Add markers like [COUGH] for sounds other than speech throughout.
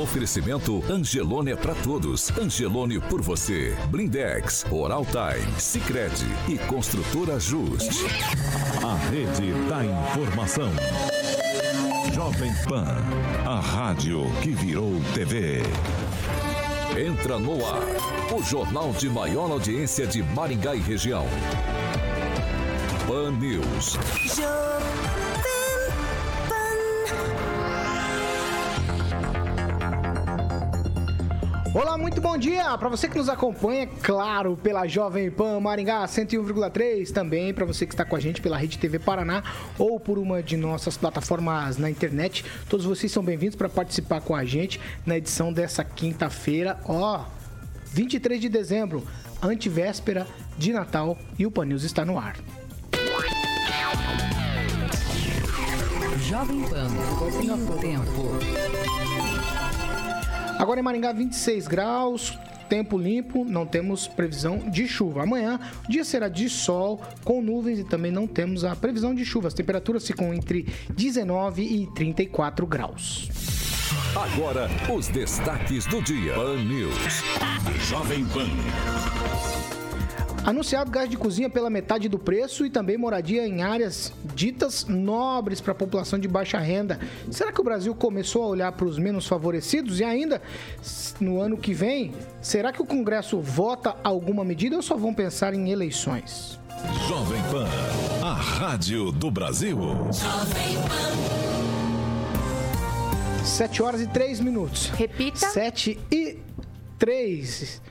Oferecimento Angelone é para todos. Angelone por você. Blindex, Oral Time, Sicredi e Construtora Just. A rede da informação. Jovem Pan, a rádio que virou TV. Entra no ar, o jornal de maior audiência de Maringá e região. Pan News. Olá, muito bom dia para você que nos acompanha, claro, pela Jovem Pan Maringá 101,3, também para você que está com a gente pela Rede TV Paraná ou por uma de nossas plataformas na internet. Todos vocês são bem-vindos para participar com a gente na edição dessa quinta-feira, ó, 23 de dezembro, antivéspera de Natal e o Pan News está no ar. Jovem Pan, tempo. Agora em Maringá, 26 graus, tempo limpo, não temos previsão de chuva. Amanhã, o dia será de sol, com nuvens e também não temos a previsão de chuva. As temperaturas ficam entre 19 e 34 graus. Agora, os destaques do dia. Pan News. Jovem Pan. Anunciado gás de cozinha pela metade do preço e também moradia em áreas ditas nobres para a população de baixa renda. Será que o Brasil começou a olhar para os menos favorecidos? E ainda, no ano que vem, será que o Congresso vota alguma medida ou só vão pensar em eleições? Jovem Pan, a rádio do Brasil. Jovem Pan. 7 horas e 3 minutos. Repita. 7 e 3.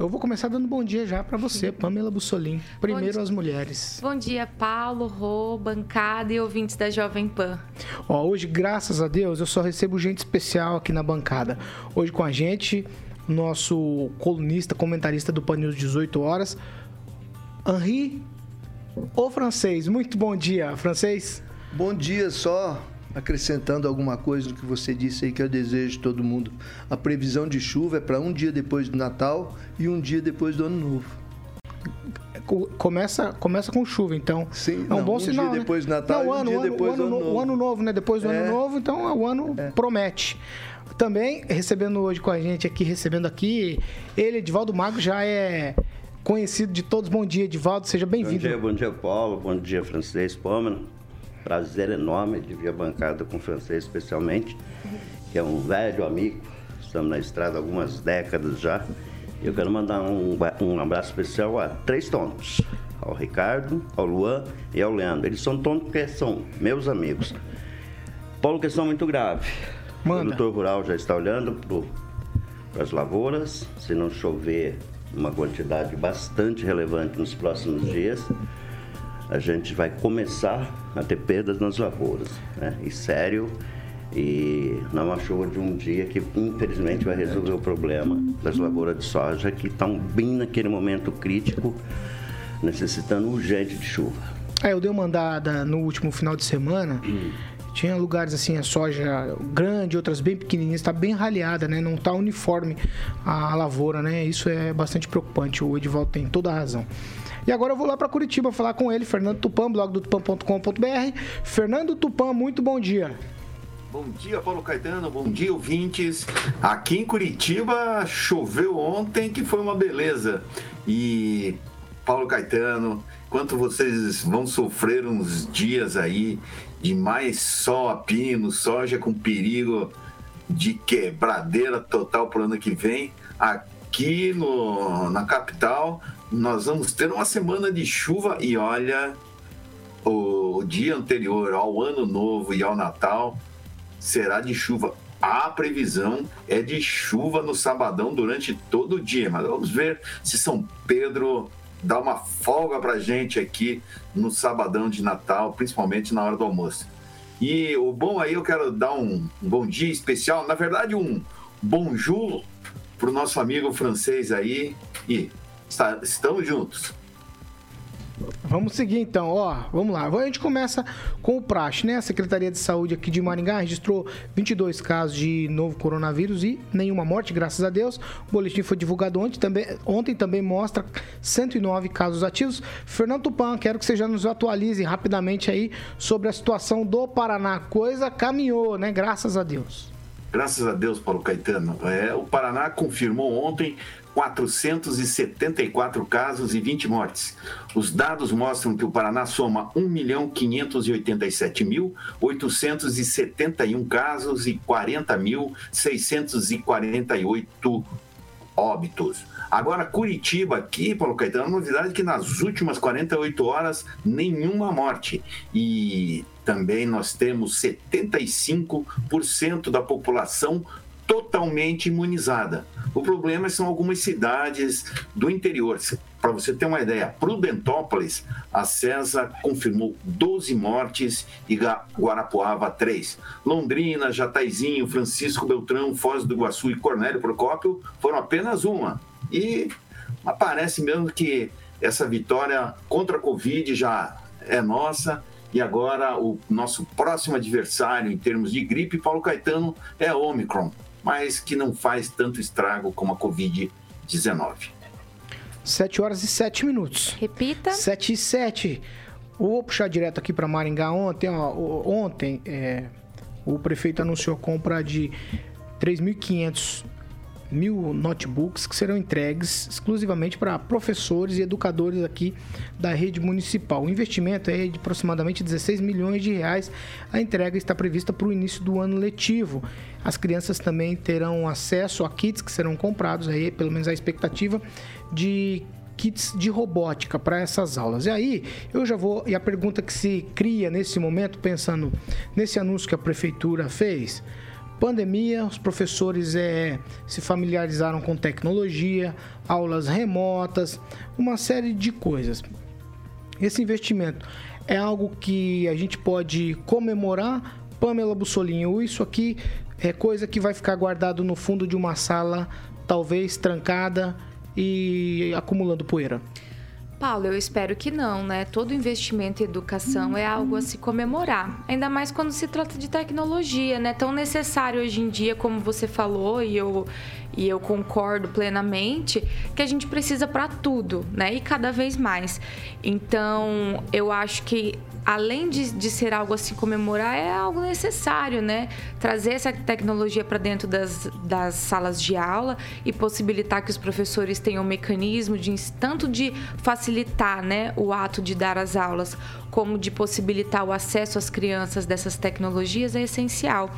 Eu vou começar dando bom dia já para você, Pamela Bussolim. Primeiro as mulheres. Bom dia, Paulo, Rô, bancada e ouvintes da Jovem Pan. Ó, hoje, graças a Deus, eu só recebo gente especial aqui na bancada. Hoje com a gente, nosso colunista, comentarista do Pan News 18 horas, Henri, o francês. Muito bom dia, francês. Bom dia, só acrescentando alguma coisa no que você disse aí que eu desejo de todo mundo. A previsão de chuva é para um dia depois do Natal e um dia depois do Ano Novo. Começa, começa com chuva, então. Sim, é um não, bom um sinal. Dia né? depois do Natal não, o ano, e um dia depois ano, do Ano Novo. O ano novo, né? Depois do é. Ano Novo, então o ano é. promete. Também recebendo hoje com a gente aqui, recebendo aqui, ele, Edivaldo Mago, já é conhecido de todos. Bom dia, Edivaldo, seja bem-vindo. Bom dia, bom dia, Paulo. Bom dia, Francês Pômano. Prazer enorme de vir a bancada com o francês, especialmente, que é um velho amigo. Estamos na estrada há algumas décadas já. Eu quero mandar um, um abraço especial a três tontos: ao Ricardo, ao Luan e ao Leandro. Eles são tontos porque são meus amigos. Paulo, questão muito grave. Manda. O produtor rural já está olhando para as lavouras. Se não chover uma quantidade bastante relevante nos próximos dias, a gente vai começar a ter perdas nas lavouras. Né? E sério, e não é uma chuva de um dia que infelizmente vai resolver o problema das lavouras de soja que estão bem naquele momento crítico, necessitando urgente de chuva. É, eu dei uma andada no último final de semana. Hum. Tinha lugares assim, a soja grande, outras bem pequenininhas, está bem raleada, né? Não está uniforme a lavoura, né? Isso é bastante preocupante. O Edivaldo tem toda a razão. E agora eu vou lá para Curitiba falar com ele, Fernando Tupan, blog do tupan.com.br. Fernando Tupan, muito bom dia. Bom dia, Paulo Caetano. Bom dia, ouvintes. Aqui em Curitiba choveu ontem, que foi uma beleza. E Paulo Caetano, quanto vocês vão sofrer uns dias aí de mais sol a pino, soja com perigo de quebradeira total para o ano que vem. Aqui no, na capital, nós vamos ter uma semana de chuva e olha, o dia anterior ao Ano Novo e ao Natal será de chuva. A previsão é de chuva no sabadão durante todo o dia, mas vamos ver se São Pedro dá uma folga para gente aqui no sabadão de Natal, principalmente na hora do almoço. E o bom aí, eu quero dar um, bom dia especial, na verdade, um bonjour para o nosso amigo francês aí. E Estamos juntos. Vamos seguir então, ó, vamos lá. A gente começa com o praxe, né? A Secretaria de Saúde aqui de Maringá registrou 22 casos de novo coronavírus e nenhuma morte, graças a Deus. O boletim foi divulgado ontem também, ontem também mostra 109 casos ativos. Fernando Tupan, quero que você já nos atualize rapidamente aí sobre a situação do Paraná. Coisa caminhou, né? Graças a Deus. Graças a Deus, Paulo Caetano. É, o Paraná confirmou ontem 474 casos e 20 mortes. Os dados mostram que o Paraná soma 1.587.871 casos e 40.648 óbitos. Agora, Curitiba aqui, Paulo Caetano, a novidade é que nas últimas 48 horas, nenhuma morte. E também nós temos 75% da população totalmente imunizada. O problema são algumas cidades do interior. Para você ter uma ideia, Prudentópolis, a CESA confirmou 12 mortes e Guarapuava 3. Londrina, Jataizinho, Francisco Beltrão, Foz do Iguaçu e Cornélio Procópio foram apenas uma. E parece mesmo que essa vitória contra a Covid já é nossa. E agora o nosso próximo adversário em termos de gripe, Paulo Caetano, é Omicron mas que não faz tanto estrago como a Covid-19. 7 horas e 7 minutos. Repita. 7 e 7. Vou puxar direto aqui para Maringá. Ontem, ó, ontem é, o prefeito anunciou a compra de 3.500 mil notebooks que serão entregues exclusivamente para professores e educadores aqui da rede municipal. O investimento é de aproximadamente 16 milhões de reais. A entrega está prevista para o início do ano letivo. As crianças também terão acesso a kits que serão comprados aí, pelo menos a expectativa de kits de robótica para essas aulas. E aí, eu já vou. E a pergunta que se cria nesse momento, pensando nesse anúncio que a prefeitura fez, pandemia, os professores é, se familiarizaram com tecnologia, aulas remotas, uma série de coisas. Esse investimento é algo que a gente pode comemorar. Pamela Bussolinho, isso aqui é coisa que vai ficar guardado no fundo de uma sala, talvez trancada e acumulando poeira. Paulo, eu espero que não, né? Todo investimento em educação é algo a se comemorar, ainda mais quando se trata de tecnologia, né? Tão necessário hoje em dia, como você falou, e eu, e eu concordo plenamente, que a gente precisa para tudo, né? E cada vez mais. Então, eu acho que além de, de ser algo a se comemorar, é algo necessário, né? Trazer essa tecnologia para dentro das, das salas de aula e possibilitar que os professores tenham um mecanismo de tanto de facilitar né, o ato de dar as aulas, como de possibilitar o acesso às crianças dessas tecnologias é essencial.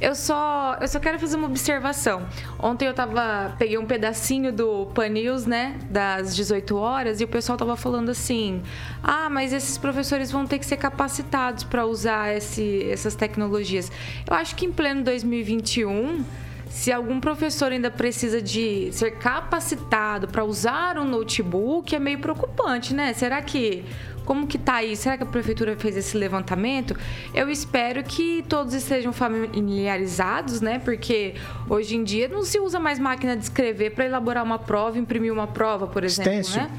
Eu só, eu só quero fazer uma observação. Ontem eu tava, peguei um pedacinho do Pan News, né, das 18 horas, e o pessoal tava falando assim: ah, mas esses professores vão ter que ser capacitados para usar esse, essas tecnologias. Eu acho que em pleno 2021 se algum professor ainda precisa de ser capacitado para usar um notebook, é meio preocupante, né? Será que como que tá aí? Será que a prefeitura fez esse levantamento? Eu espero que todos estejam familiarizados, né? Porque hoje em dia não se usa mais máquina de escrever para elaborar uma prova, imprimir uma prova, por exemplo, Stencil. né?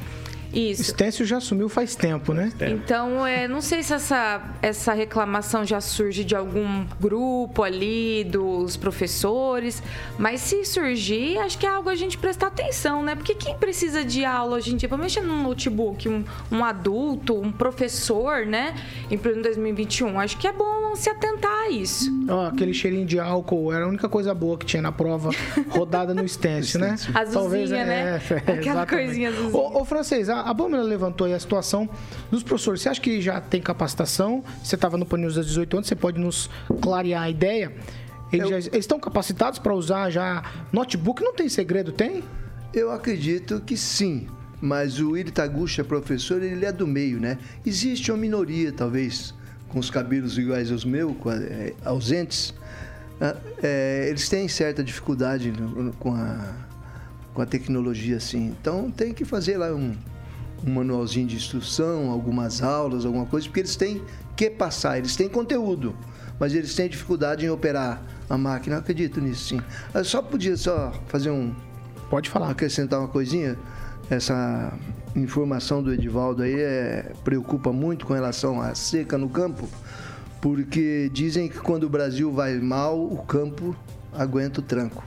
Isso. Estêncio já assumiu faz tempo, né? Então, é, não sei se essa, essa reclamação já surge de algum grupo ali, dos professores, mas se surgir, acho que é algo a gente prestar atenção, né? Porque quem precisa de aula hoje em dia para mexer num notebook, um, um adulto, um professor, né? Em pleno 2021, acho que é bom se atentar a isso. Ó, aquele cheirinho de álcool era a única coisa boa que tinha na prova rodada no Estêncio, né? [LAUGHS] Azulzinha, né? É, Aquela exatamente. coisinha azulzinha. Ô, ô francês, a, a Pâmela levantou aí a situação dos professores. Você acha que já tem capacitação? Você estava no Pan News das 18 anos, você pode nos clarear a ideia? Eles, Eu- já- eles estão capacitados para usar já notebook? Não tem segredo, tem? Eu acredito que sim, mas o Iri Taguchi, professor, ele é do meio, né? Existe uma minoria, talvez, com os cabelos iguais aos meus, é, ausentes. Ah, é, eles têm certa dificuldade com a, com a tecnologia, assim. Então, tem que fazer lá um, um manualzinho de instrução, algumas aulas, alguma coisa, porque eles têm que passar, eles têm conteúdo, mas eles têm dificuldade em operar a máquina. Eu acredito nisso, sim. Eu só podia só fazer um, Pode falar. acrescentar uma coisinha. essa informação do Edivaldo aí é, preocupa muito com relação à seca no campo, porque dizem que quando o Brasil vai mal, o campo aguenta o tranco,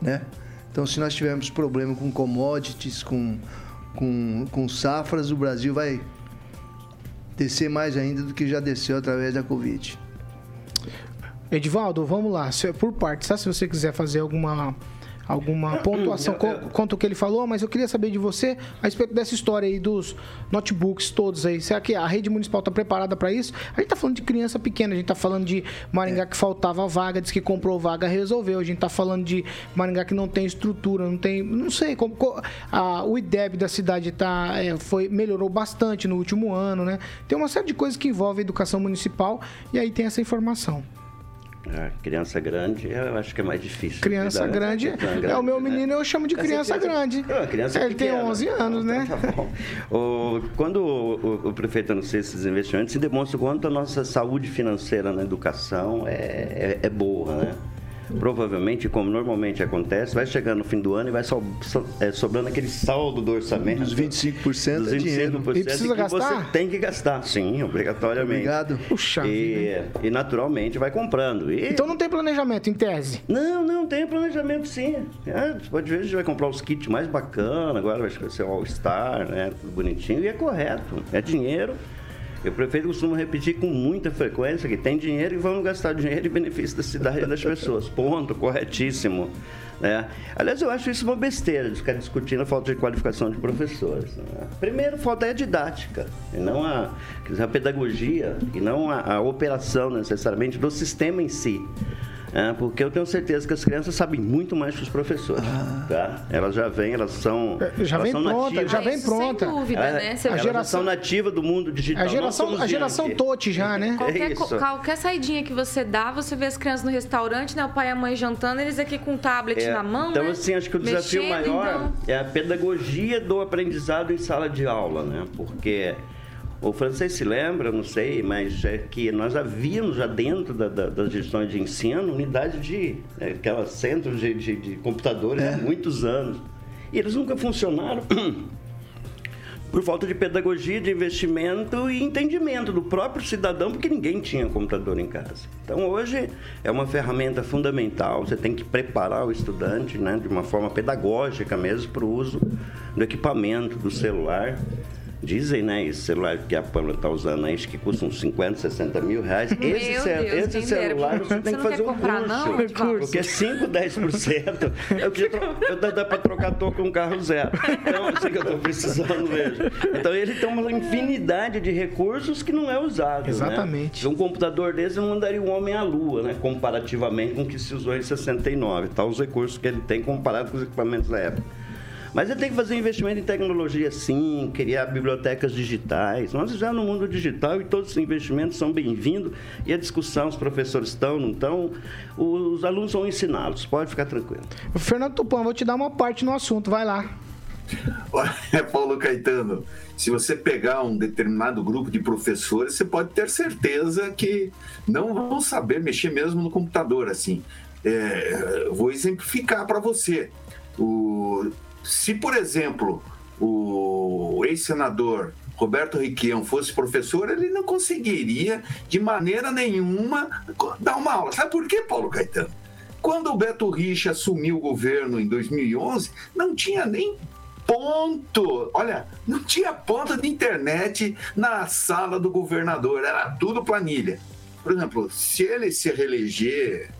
né? Então, se nós tivermos problema com commodities, com, com, com safras, o Brasil vai descer mais ainda do que já desceu através da Covid. Edivaldo, vamos lá, por partes, tá? Se você quiser fazer alguma alguma pontuação quanto o que ele falou, mas eu queria saber de você a respeito dessa história aí dos notebooks todos aí. Será que a rede municipal está preparada para isso? A gente está falando de criança pequena, a gente está falando de Maringá que faltava vaga, disse que comprou vaga, resolveu. A gente está falando de Maringá que não tem estrutura, não tem, não sei como a, o IDEB da cidade tá é, foi melhorou bastante no último ano, né? Tem uma série de coisas que envolvem a educação municipal e aí tem essa informação. A criança grande, eu acho que é mais difícil. Criança grande, grande, é o meu né? menino, eu chamo de criança, criança grande. Não, criança Ele tem 11 anos, né? Então, tá bom. O, quando o, o, prefeito anuncia esses investimentos, se demonstra o quanto a nossa saúde financeira na educação é, é, é boa, né? Provavelmente, como normalmente acontece, vai chegando no fim do ano e vai so, so, é, sobrando aquele saldo do orçamento. Dos 25%, dos 25% é dinheiro. E precisa que gastar? você tem que gastar, sim, obrigatoriamente. Obrigado. Puxa e, e naturalmente vai comprando. E... Então não tem planejamento, em tese? Não, não, tem planejamento sim. É, pode ver, a gente vai comprar os kits mais bacanas, agora vai ser o All-Star, né? Tudo bonitinho, e é correto. É dinheiro e o prefeito costuma repetir com muita frequência que tem dinheiro e vamos gastar dinheiro em benefício da cidade e das pessoas. Ponto, corretíssimo. Né? Aliás, eu acho isso uma besteira de ficar discutindo a falta de qualificação de professores. Né? Primeiro, falta é a didática, e não a, a pedagogia, e não a, a operação necessariamente do sistema em si. É, porque eu tenho certeza que as crianças sabem muito mais que os professores. Ah. Tá? Elas já vêm, elas são. É, já elas vem pronta, nativas. já vem pronta. Sem dúvida, é, né? Você a geração nativa do mundo digital. A geração, a geração Tote já, né? Qualquer, qualquer saidinha que você dá, você vê as crianças no restaurante, né? O pai e a mãe jantando, eles aqui com o tablet é, na mão. Então, né? assim, acho que o desafio Mexendo, maior então... é a pedagogia do aprendizado em sala de aula, né? Porque o francês se lembra, não sei, mas é que nós havíamos já dentro da, da, das gestões de ensino unidade de é, aquelas centros de, de, de computadores é. há muitos anos. E eles nunca funcionaram [CLEARS THROAT] por falta de pedagogia, de investimento e entendimento do próprio cidadão, porque ninguém tinha computador em casa. Então hoje é uma ferramenta fundamental, você tem que preparar o estudante né, de uma forma pedagógica mesmo para o uso do equipamento, do celular. Dizem, né, esse celular que a Pamela está usando aí, que custa uns 50, 60 mil reais. Meu esse, Deus, esse celular você, você tem que fazer um comprar, curso. Não, porque 5, 10% eu, eu dá, para trocar toco com um carro zero. Então, assim que eu estou precisando mesmo. Então, ele tem uma infinidade de recursos que não é usado. Né? Exatamente. Né? Um computador desse não mandaria um homem à lua, né? Comparativamente com o que se usou em 69. Tá, os recursos que ele tem comparado com os equipamentos da época. Mas ele tem que fazer investimento em tecnologia sim, criar bibliotecas digitais. Nós já no mundo digital e todos os investimentos são bem-vindos e a discussão, os professores estão, não estão, os alunos vão ensiná-los, pode ficar tranquilo. Fernando Tupan, vou te dar uma parte no assunto, vai lá. Olha, [LAUGHS] Paulo Caetano, se você pegar um determinado grupo de professores, você pode ter certeza que não vão saber mexer mesmo no computador assim. É, vou exemplificar para você. O, se, por exemplo, o ex-senador Roberto Requião fosse professor, ele não conseguiria, de maneira nenhuma, dar uma aula. Sabe por quê, Paulo Caetano? Quando o Beto Richa assumiu o governo em 2011, não tinha nem ponto, olha, não tinha ponta de internet na sala do governador, era tudo planilha. Por exemplo, se ele se reeleger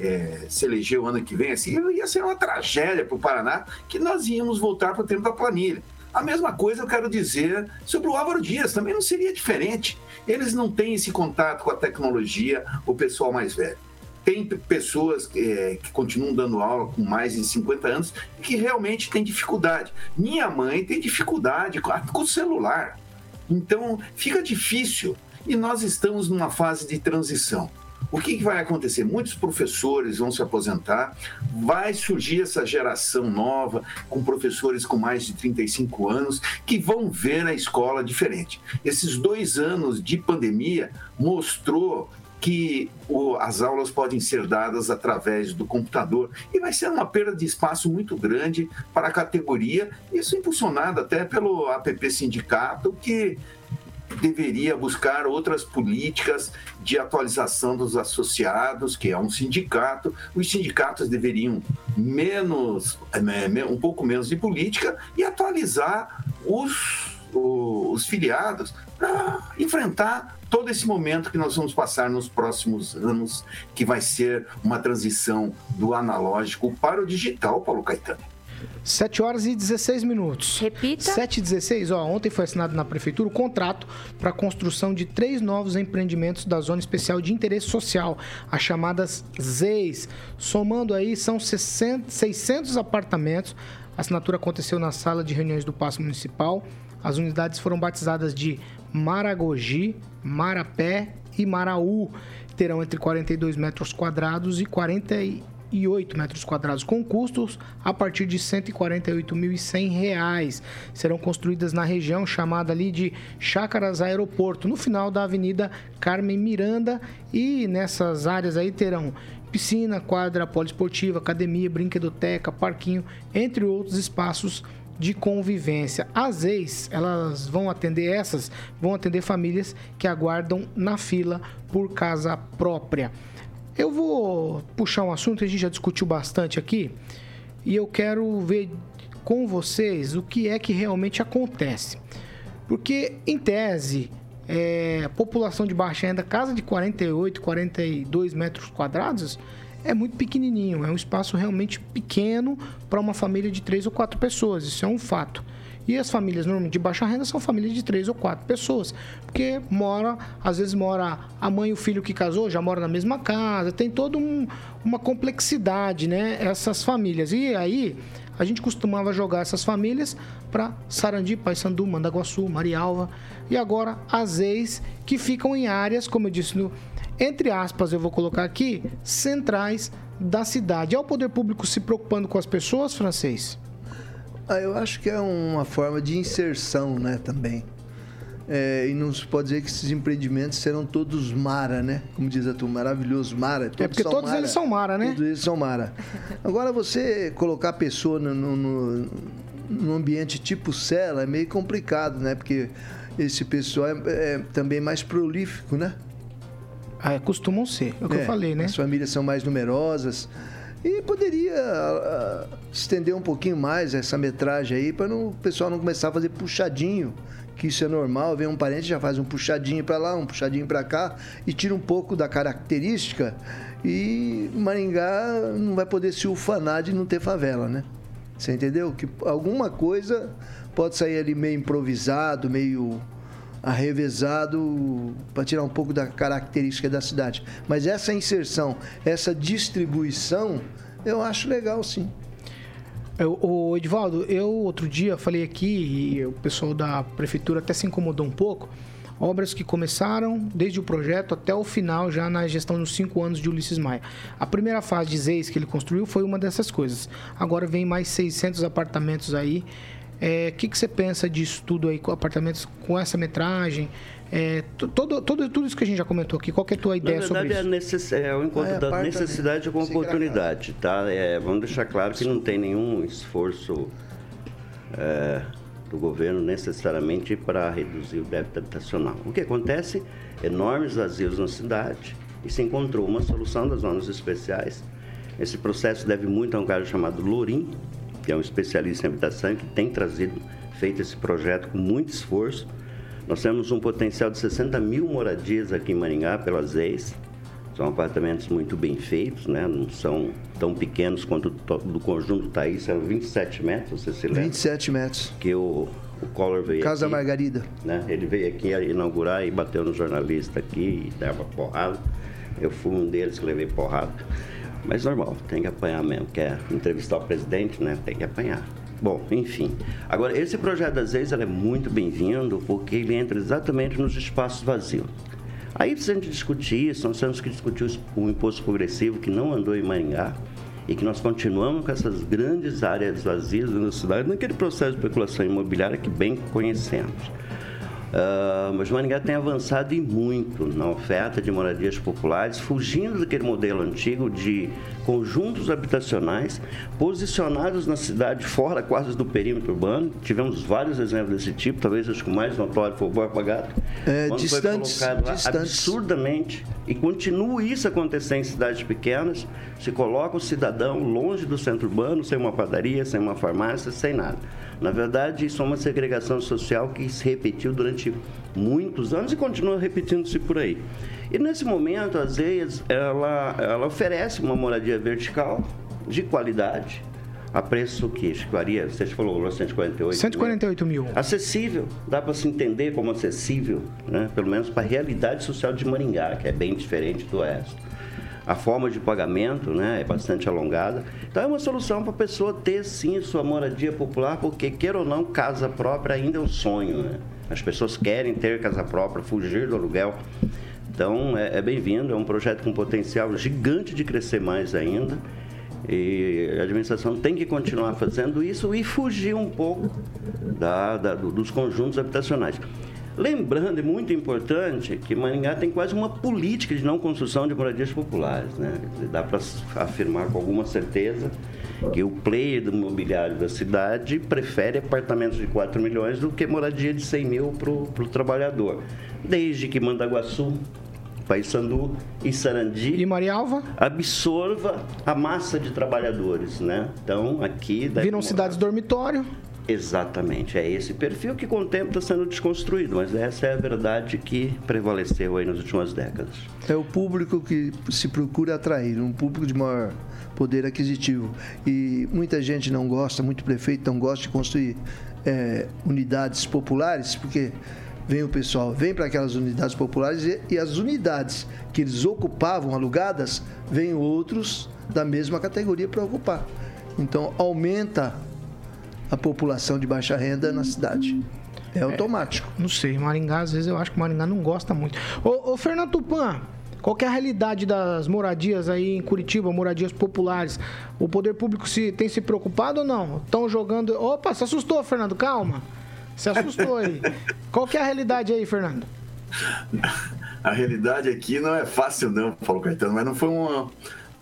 é, se eleger o ano que vem, assim, ia ser uma tragédia para o Paraná que nós íamos voltar para o tempo da planilha. A mesma coisa eu quero dizer sobre o Álvaro Dias, também não seria diferente. Eles não têm esse contato com a tecnologia, o pessoal mais velho. Tem pessoas é, que continuam dando aula com mais de 50 anos e que realmente têm dificuldade. Minha mãe tem dificuldade com, o celular. Então fica difícil. E nós estamos numa fase de transição. O que, que, vai acontecer? Muitos professores vão se aposentar, vai surgir essa geração nova, com professores com mais de 35 anos, que vão ver a escola diferente. Esses dois anos de pandemia mostrou que o, as aulas podem ser dadas através do computador e vai ser uma perda de espaço muito grande para a categoria, isso impulsionado até pelo APP Sindicato, que deveria buscar outras políticas de atualização dos associados, que é um sindicato. Os sindicatos deveriam menos, é, um pouco menos de política e atualizar os, os filiados para enfrentar todo esse momento que nós vamos passar nos próximos anos, que vai ser uma transição do analógico para o digital, Paulo Caetano. 7 horas e 16 minutos. Repita. 7 e 16, ó, ontem foi assinado na prefeitura o contrato para a construção de três novos empreendimentos da Zona Especial de Interesse Social, as chamadas ZEIS. Somando aí, são 60, 600 apartamentos. A assinatura aconteceu na sala de reuniões do Paço Municipal. As unidades foram batizadas de Maragogi, Marapé e Maraú. Terão entre 42 metros quadrados e 40 108 metros quadrados com custos a partir de R$ 148.100. Serão construídas na região chamada ali de Chácaras Aeroporto, no final da Avenida Carmen Miranda e nessas áreas aí terão piscina, quadra poliesportiva, academia, brinquedoteca, parquinho, entre outros espaços de convivência. Às vezes, elas vão atender essas, vão atender famílias que aguardam na fila por casa própria. Eu vou puxar um assunto que a gente já discutiu bastante aqui e eu quero ver com vocês o que é que realmente acontece. Porque, em tese, é, população de baixa renda, casa de 48, 42 metros quadrados, é muito pequenininho, é um espaço realmente pequeno para uma família de três ou quatro pessoas, isso é um fato. E as famílias normalmente de baixa renda são famílias de três ou quatro pessoas. Porque mora, às vezes mora a mãe e o filho que casou, já mora na mesma casa, tem toda um, uma complexidade, né? Essas famílias. E aí a gente costumava jogar essas famílias para Sarandi, Paysandu, Mandaguaçu, Marialva e agora as ex que ficam em áreas, como eu disse, no, entre aspas, eu vou colocar aqui, centrais da cidade. É o poder público se preocupando com as pessoas, francês? Ah, eu acho que é uma forma de inserção, né, também. É, e não se pode dizer que esses empreendimentos serão todos Mara, né? Como diz a turma, maravilhoso Mara. Todos é porque todos Mara. eles são Mara, né? Todos eles são Mara. Agora, você colocar a pessoa no, no, no ambiente tipo cela é meio complicado, né? Porque esse pessoal é, é também mais prolífico, né? Ah, costumam ser, é o que é, eu falei, né? As famílias são mais numerosas. E poderia uh, estender um pouquinho mais essa metragem aí para o pessoal não começar a fazer puxadinho, que isso é normal. Vem um parente já faz um puxadinho para lá, um puxadinho para cá e tira um pouco da característica. E Maringá não vai poder se ufanar de não ter favela, né? Você entendeu? Que alguma coisa pode sair ali meio improvisado, meio arrevezado para tirar um pouco da característica da cidade. Mas essa inserção, essa distribuição, eu acho legal sim. O Edvaldo, eu outro dia falei aqui e o pessoal da prefeitura até se incomodou um pouco. Obras que começaram desde o projeto até o final, já na gestão dos cinco anos de Ulisses Maia. A primeira fase de Zeis que ele construiu foi uma dessas coisas. Agora vem mais 600 apartamentos aí o é, que, que você pensa disso tudo aí, com apartamentos com essa metragem? É, todo, todo, tudo isso que a gente já comentou aqui, qual é a tua ideia sobre isso? É, necess... é o encontro é, da necessidade com oportunidade, tá? É, vamos deixar claro que não tem nenhum esforço é, do governo necessariamente para reduzir o débito habitacional. O que acontece? Enormes vazios na cidade e se encontrou uma solução das zonas especiais. Esse processo deve muito a um caso chamado Lourim, que é um especialista em habitação, que tem trazido, feito esse projeto com muito esforço. Nós temos um potencial de 60 mil moradias aqui em Maringá pelas ex. São apartamentos muito bem feitos, né? não são tão pequenos quanto do conjunto Thaís, são 27 metros, você se lembra? 27 metros. Que o, o Collor veio Casa aqui, Margarida. Né? Ele veio aqui inaugurar e bateu no jornalista aqui e dava porrada. Eu fui um deles que levei porrada. Mas normal, tem que apanhar mesmo. Quer entrevistar o presidente, né? Tem que apanhar. Bom, enfim. Agora, esse projeto das leis é muito bem-vindo porque ele entra exatamente nos espaços vazios. Aí, gente discutir isso, nós temos que discutir o imposto progressivo que não andou em Maringá e que nós continuamos com essas grandes áreas vazias na cidade, naquele processo de especulação imobiliária que bem conhecemos. Uh, mas Maringá tem avançado e muito na oferta de moradias populares, fugindo daquele modelo antigo de conjuntos habitacionais posicionados na cidade, fora quase do perímetro urbano. Tivemos vários exemplos desse tipo, talvez acho que o mais notório foi o Borba Gato. É, distantes, foi colocado distantes. absurdamente, e continua isso acontecer em cidades pequenas, se coloca o cidadão longe do centro urbano, sem uma padaria, sem uma farmácia, sem nada. Na verdade, isso é uma segregação social que se repetiu durante muitos anos e continua repetindo-se por aí. E nesse momento, a Zeias, ela, ela oferece uma moradia vertical de qualidade, a preço que varia, você falou 148 148 mil. mil. Acessível, dá para se entender como acessível, né? pelo menos para a realidade social de Maringá, que é bem diferente do oeste a forma de pagamento né, é bastante alongada. Então é uma solução para a pessoa ter sim sua moradia popular, porque queira ou não, casa própria ainda é um sonho. Né? As pessoas querem ter casa própria, fugir do aluguel. Então é, é bem-vindo, é um projeto com potencial gigante de crescer mais ainda. E a administração tem que continuar fazendo isso e fugir um pouco da, da, dos conjuntos habitacionais. Lembrando, e muito importante, que Maringá tem quase uma política de não construção de moradias populares. Né? Dá para afirmar com alguma certeza que o player do mobiliário da cidade prefere apartamentos de 4 milhões do que moradia de 100 mil para o trabalhador. Desde que Mandaguaçu, Paysandu e Sarandi e Marialva absorva a massa de trabalhadores, né? Então aqui viram cidades dormitório. Exatamente, é esse perfil que com o tempo está sendo desconstruído, mas essa é a verdade que prevaleceu aí nas últimas décadas. É o público que se procura atrair, um público de maior poder aquisitivo. E muita gente não gosta, muito prefeito não gosta de construir é, unidades populares, porque vem o pessoal, vem para aquelas unidades populares e, e as unidades que eles ocupavam alugadas, vêm outros da mesma categoria para ocupar. Então aumenta a população de baixa renda na cidade. É automático. É, não sei, Maringá, às vezes eu acho que Maringá não gosta muito. Ô, ô Fernando Tupan, qual é a realidade das moradias aí em Curitiba, moradias populares? O poder público se, tem se preocupado ou não? Estão jogando. Opa, se assustou, Fernando, calma. Se assustou aí. [LAUGHS] qual é a realidade aí, Fernando? A realidade aqui não é fácil, não, Paulo Caetano, mas não foi uma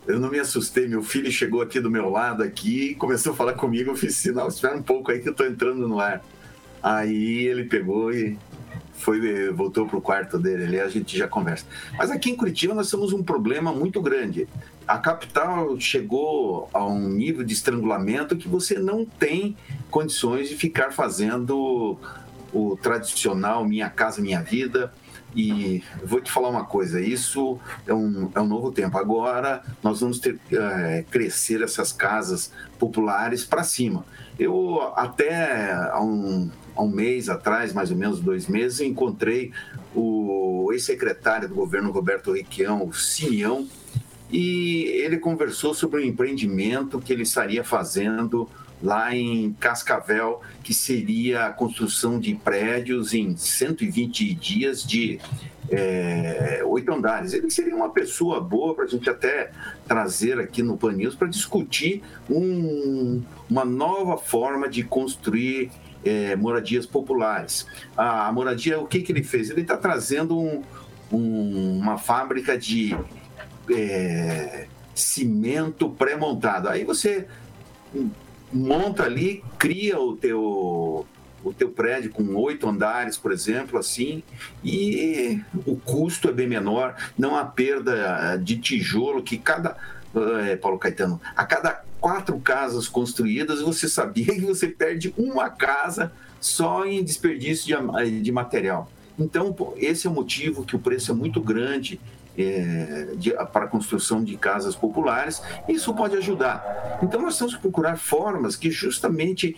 eu não me assustei. Meu filho chegou aqui do meu lado aqui, começou a falar comigo. Eu fiz sinal, espera um pouco aí que eu tô entrando no ar. Aí ele pegou e foi voltou pro quarto dele. Ali a gente já conversa. Mas aqui em Curitiba nós temos um problema muito grande. A capital chegou a um nível de estrangulamento que você não tem condições de ficar fazendo o tradicional minha casa minha vida e vou te falar uma coisa: isso é um, é um novo tempo. Agora nós vamos ter é, crescer essas casas populares para cima. Eu até há um, há um mês atrás, mais ou menos dois meses, encontrei o ex-secretário do governo Roberto Requião, o Simeão, e ele conversou sobre o empreendimento que ele estaria fazendo lá em Cascavel, que seria a construção de prédios em 120 dias de é, oito andares. Ele seria uma pessoa boa para a gente até trazer aqui no Pan News para discutir um, uma nova forma de construir é, moradias populares. A, a, moradia, o que, que ele fez? Ele está trazendo um, um, uma fábrica de é, cimento pré-montado. Aí você monta ali, cria o teu o teu prédio com oito andares, por exemplo, assim, e o custo é bem menor, não há perda de tijolo que cada é, Paulo Caetano, a cada quatro casas construídas, você sabia [LAUGHS] que você perde uma casa só em desperdício de, de material. Então, esse é o motivo que o preço é muito grande é, para a construção de casas populares, isso pode ajudar. Então, nós temos que procurar formas que justamente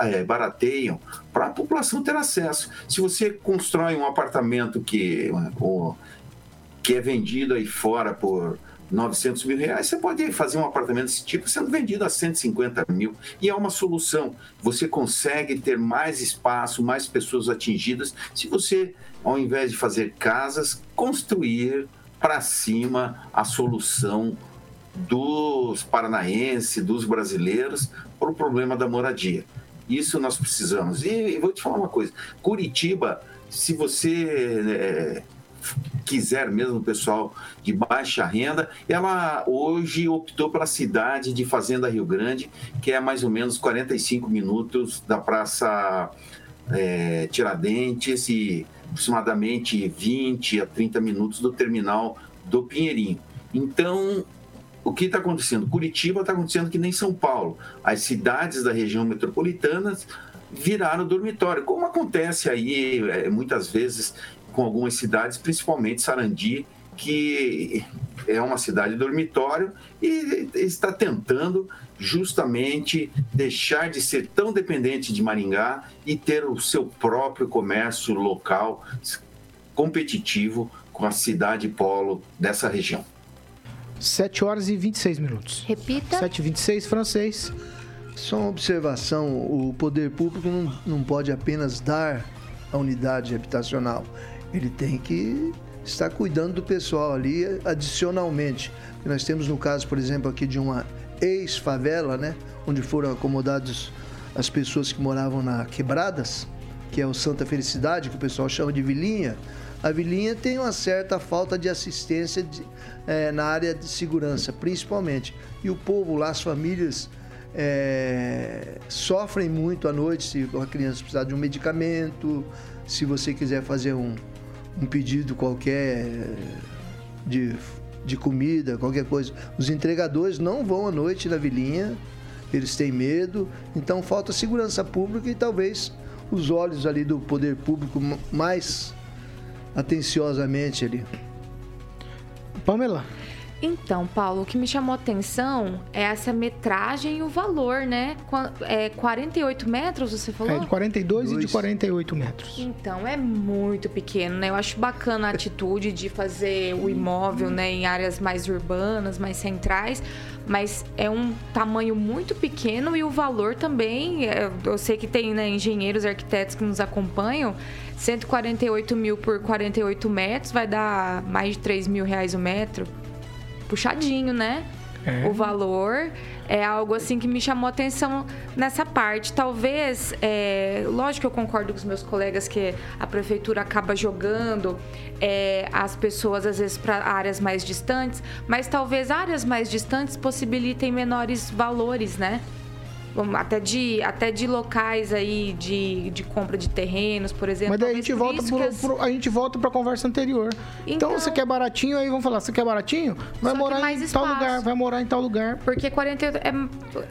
é, barateiam para a população ter acesso. Se você constrói um apartamento que, que é vendido aí fora por 900 mil reais, você pode fazer um apartamento desse tipo sendo vendido a 150 mil. E é uma solução. Você consegue ter mais espaço, mais pessoas atingidas, se você, ao invés de fazer casas, construir para cima a solução dos paranaenses, dos brasileiros, para o problema da moradia. Isso nós precisamos. E, e vou te falar uma coisa: Curitiba se você é, quiser mesmo, pessoal de baixa renda, ela hoje optou pela cidade de Fazenda Rio Grande, que é mais ou menos 45 minutos da Praça é, Tiradentes e aproximadamente 20 a 30 minutos do terminal do Pinheirinho. Então, o que está acontecendo? Curitiba está acontecendo que nem São Paulo. As cidades da região metropolitana viraram dormitório, como acontece aí é, muitas vezes com algumas cidades, principalmente Sarandi, que é uma cidade dormitório e está tentando justamente deixar de ser tão dependente de Maringá e ter o seu próprio comércio local competitivo com a cidade polo dessa região. 7 horas e 26 minutos. Repita. 7 e 26 francês. Só uma observação: o poder público não, não pode apenas dar a unidade habitacional, ele tem que estar cuidando do pessoal ali adicionalmente. Nós temos no caso, por exemplo, aqui de uma ex-favela, né, onde foram acomodados as pessoas que moravam na Quebradas, que é o Santa Felicidade, que o pessoal chama de Vilinha. A Vilinha tem uma certa falta de assistência de, é, na área de segurança, principalmente. E o povo lá, as famílias, é, sofrem muito à noite se a criança precisar de um medicamento, se você quiser fazer um, um pedido qualquer de, de comida, qualquer coisa. Os entregadores não vão à noite na vilinha, eles têm medo, então falta segurança pública e talvez os olhos ali do poder público mais atenciosamente ali. Pamela. Então, Paulo, o que me chamou a atenção é essa metragem e o valor, né? É 48 metros, você falou? É, de 42 Dois. e de 48 metros. Então, é muito pequeno, né? Eu acho bacana a atitude de fazer o imóvel, né, em áreas mais urbanas, mais centrais, mas é um tamanho muito pequeno e o valor também, é, eu sei que tem né, engenheiros, arquitetos que nos acompanham, 148 mil por 48 metros vai dar mais de 3 mil reais o metro puxadinho, né? É. O valor é algo assim que me chamou atenção nessa parte. Talvez, é, lógico que eu concordo com os meus colegas que a prefeitura acaba jogando é, as pessoas às vezes para áreas mais distantes, mas talvez áreas mais distantes possibilitem menores valores, né? Até de, até de locais aí de, de compra de terrenos, por exemplo. Mas daí a gente, volta pro, pro, a gente volta para a conversa anterior. Então, então, você quer baratinho, aí vamos falar, você quer baratinho? Vai morar em espaço. tal lugar, vai morar em tal lugar. Porque 48 é,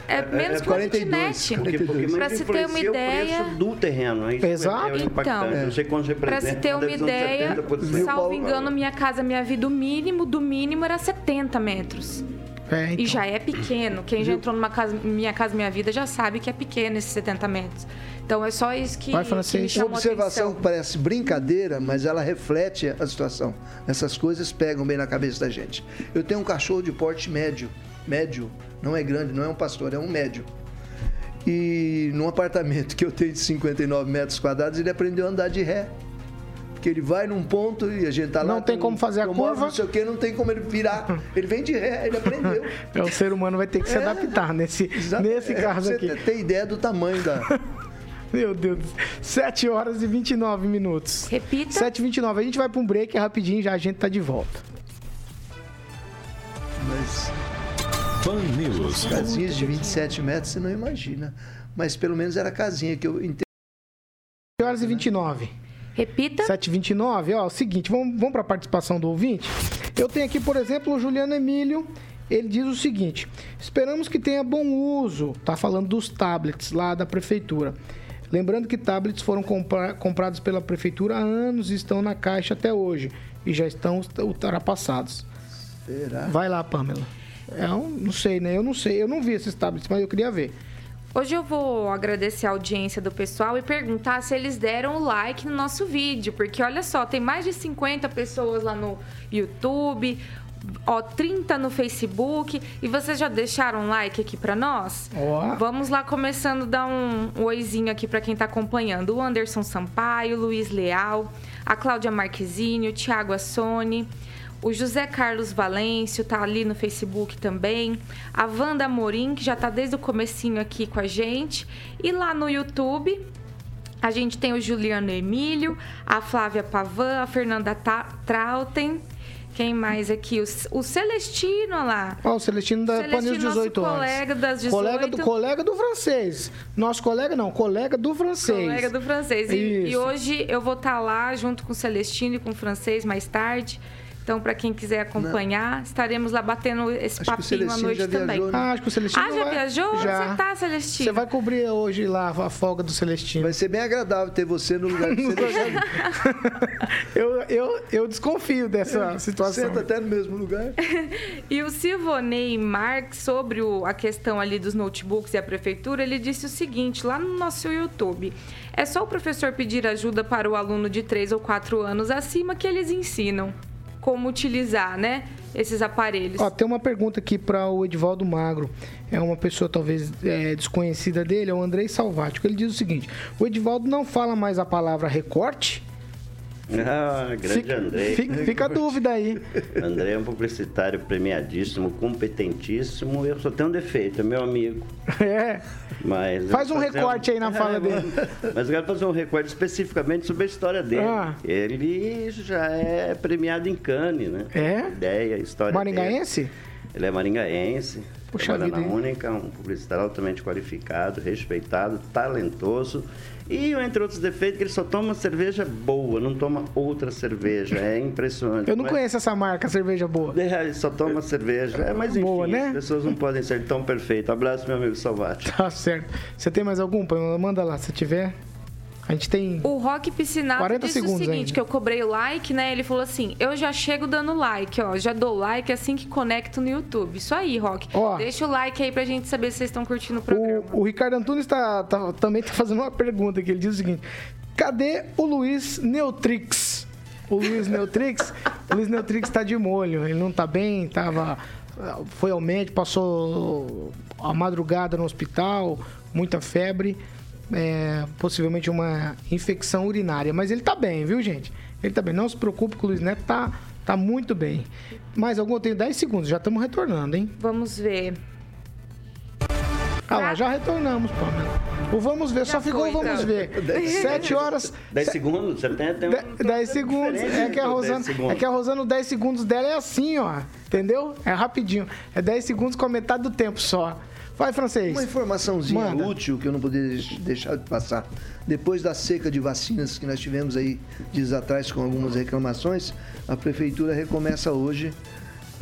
é, é menos é, que uma kitnet. Para se ter uma ideia... O do terreno, é isso Exato. É então, não sei quando você para se ter uma ideia, salvo engano, minha casa, minha vida, o mínimo do mínimo era 70 metros. É, então. E já é pequeno. Quem já entrou numa casa, Minha Casa Minha Vida já sabe que é pequeno esses 70 metros. Então é só isso que, Vai, que me chamou Uma observação que parece brincadeira, mas ela reflete a situação. Essas coisas pegam bem na cabeça da gente. Eu tenho um cachorro de porte médio. Médio, não é grande, não é um pastor, é um médio. E num apartamento que eu tenho de 59 metros quadrados, ele aprendeu a andar de ré que ele vai num ponto e a gente tá lá. Não tem como fazer a curva. Não sei o que, não tem como ele virar. Ele vem de ré, ele aprendeu. [LAUGHS] é, o ser humano vai ter que se é, adaptar nesse, nesse é, caso você aqui. Você tem ideia do tamanho da. [LAUGHS] Meu Deus. 7 horas e 29 minutos. Repita. 7 e 29 A gente vai para um break rapidinho já a gente tá de volta. Mas. Fan News. Casinhas de 27 metros você não imagina. Mas pelo menos era a casinha que eu. 7 horas e 29. Repita. 729, ó, é o seguinte, vamos, vamos para a participação do ouvinte. Eu tenho aqui, por exemplo, o Juliano Emílio. Ele diz o seguinte: esperamos que tenha bom uso. Tá falando dos tablets lá da prefeitura. Lembrando que tablets foram compra comprados pela prefeitura há anos e estão na caixa até hoje e já estão ultrapassados. Será? Vai lá, Pamela. É um, não sei, né? Eu não sei, eu não vi esses tablets, mas eu queria ver. Hoje eu vou agradecer a audiência do pessoal e perguntar se eles deram o like no nosso vídeo, porque olha só, tem mais de 50 pessoas lá no YouTube, ó, 30 no Facebook e vocês já deixaram um like aqui para nós? Oh. Vamos lá começando a dar um, um oizinho aqui para quem tá acompanhando. O Anderson Sampaio, Luiz Leal, a Cláudia Marquezine, o Thiago Assone, o José Carlos Valêncio tá ali no Facebook também. A Wanda Morim, que já tá desde o comecinho aqui com a gente. E lá no YouTube, A gente tem o Juliano Emílio, a Flávia Pavan, a Fernanda Trauten. Quem mais aqui? O, o Celestino, olha lá. Ó, o Celestino da Celestino, 18 nosso horas. colega das 18. Colega do, colega do francês. Nosso colega não, colega do francês. Colega do francês. E, e hoje eu vou estar lá junto com o Celestino e com o francês mais tarde. Então, para quem quiser acompanhar, estaremos lá batendo esse Acho papinho à Celestino noite já também. viajou, né? Ah, acho que o Celestino Ah, já vai- viajou? Já. você tá, Celestino? Você vai cobrir hoje lá a folga do Celestino. Vai ser bem agradável ter você no lugar que você deixa. Eu, eu, eu desconfio dessa situação. Senta até no mesmo lugar. [LAUGHS] E o Silvonei Marques, sobre o- a questão ali dos notebooks e a prefeitura, ele disse o seguinte, lá no nosso YouTube. É só o professor pedir ajuda para o aluno de 3 ou 4 anos acima que eles ensinam como utilizar, né, esses aparelhos. Ó, tem uma pergunta aqui para o Edivaldo Magro. É uma pessoa talvez é, desconhecida dele, é o Andrei Salvático. Ele diz o seguinte: o Edivaldo não fala mais a palavra recorte? Ah, grande Fica, André. fica, fica a dúvida aí. André é um publicitário premiadíssimo, competentíssimo. Eu só tenho um defeito, é meu amigo. É. Mas Faz um recorte aí na [LAUGHS] fala dele. Mas eu quero fazer um recorte especificamente sobre a história dele. Ah. Ele já é premiado em Cannes, né? É? Ideia, história Maringaense? dele. Ele é maringaense. Puxa trabalha vida, na? Única, um publicitário altamente qualificado, respeitado, talentoso. E, entre outros defeitos, que ele só toma cerveja boa, não toma outra cerveja. É impressionante. Eu não Mas- conheço essa marca, cerveja boa. É, ele só toma cerveja. É, mas enfim, Boa, né? as pessoas não podem ser tão perfeitas. Abraço, meu amigo Salvati. Tá certo. Você tem mais algum? Manda lá, se tiver. A gente tem. O Rock Piscinato 40 disse o segundos seguinte, ainda. que eu cobrei o like, né? Ele falou assim, eu já chego dando like, ó. Já dou like assim que conecto no YouTube. Isso aí, Rock. Ó. Deixa o like aí pra gente saber se vocês estão curtindo o programa. O, o Ricardo Antunes tá, tá- também tá fazendo uma pergunta que ele diz o seguinte: cadê o Luiz Neutrix? O Luiz Neutrix, [LAUGHS] o Luiz Neutrix tá de molho, ele não tá bem, tava. Foi ao médico, passou a madrugada no hospital, muita febre, é, possivelmente uma infecção urinária. Mas ele tá bem, viu, gente? Ele tá bem. Não se preocupe que o Luiz Neto tá, tá muito bem. Mais algum? Eu tenho 10 segundos, já estamos retornando, hein? Vamos ver. Ah lá, já retornamos, Pamela. O vamos ver, Já só ficou foi, vamos então. ver. [LAUGHS] Sete horas. 10 segundos? Você tem até um... 10 segundos. É que, a Rosana, é que a Rosana, 10 segundos dela é assim, ó. Entendeu? É rapidinho. É 10 segundos com a metade do tempo só. Vai, francês. Uma informaçãozinha Manda. útil que eu não poderia deixar de passar. Depois da seca de vacinas que nós tivemos aí dias atrás com algumas reclamações, a prefeitura recomeça hoje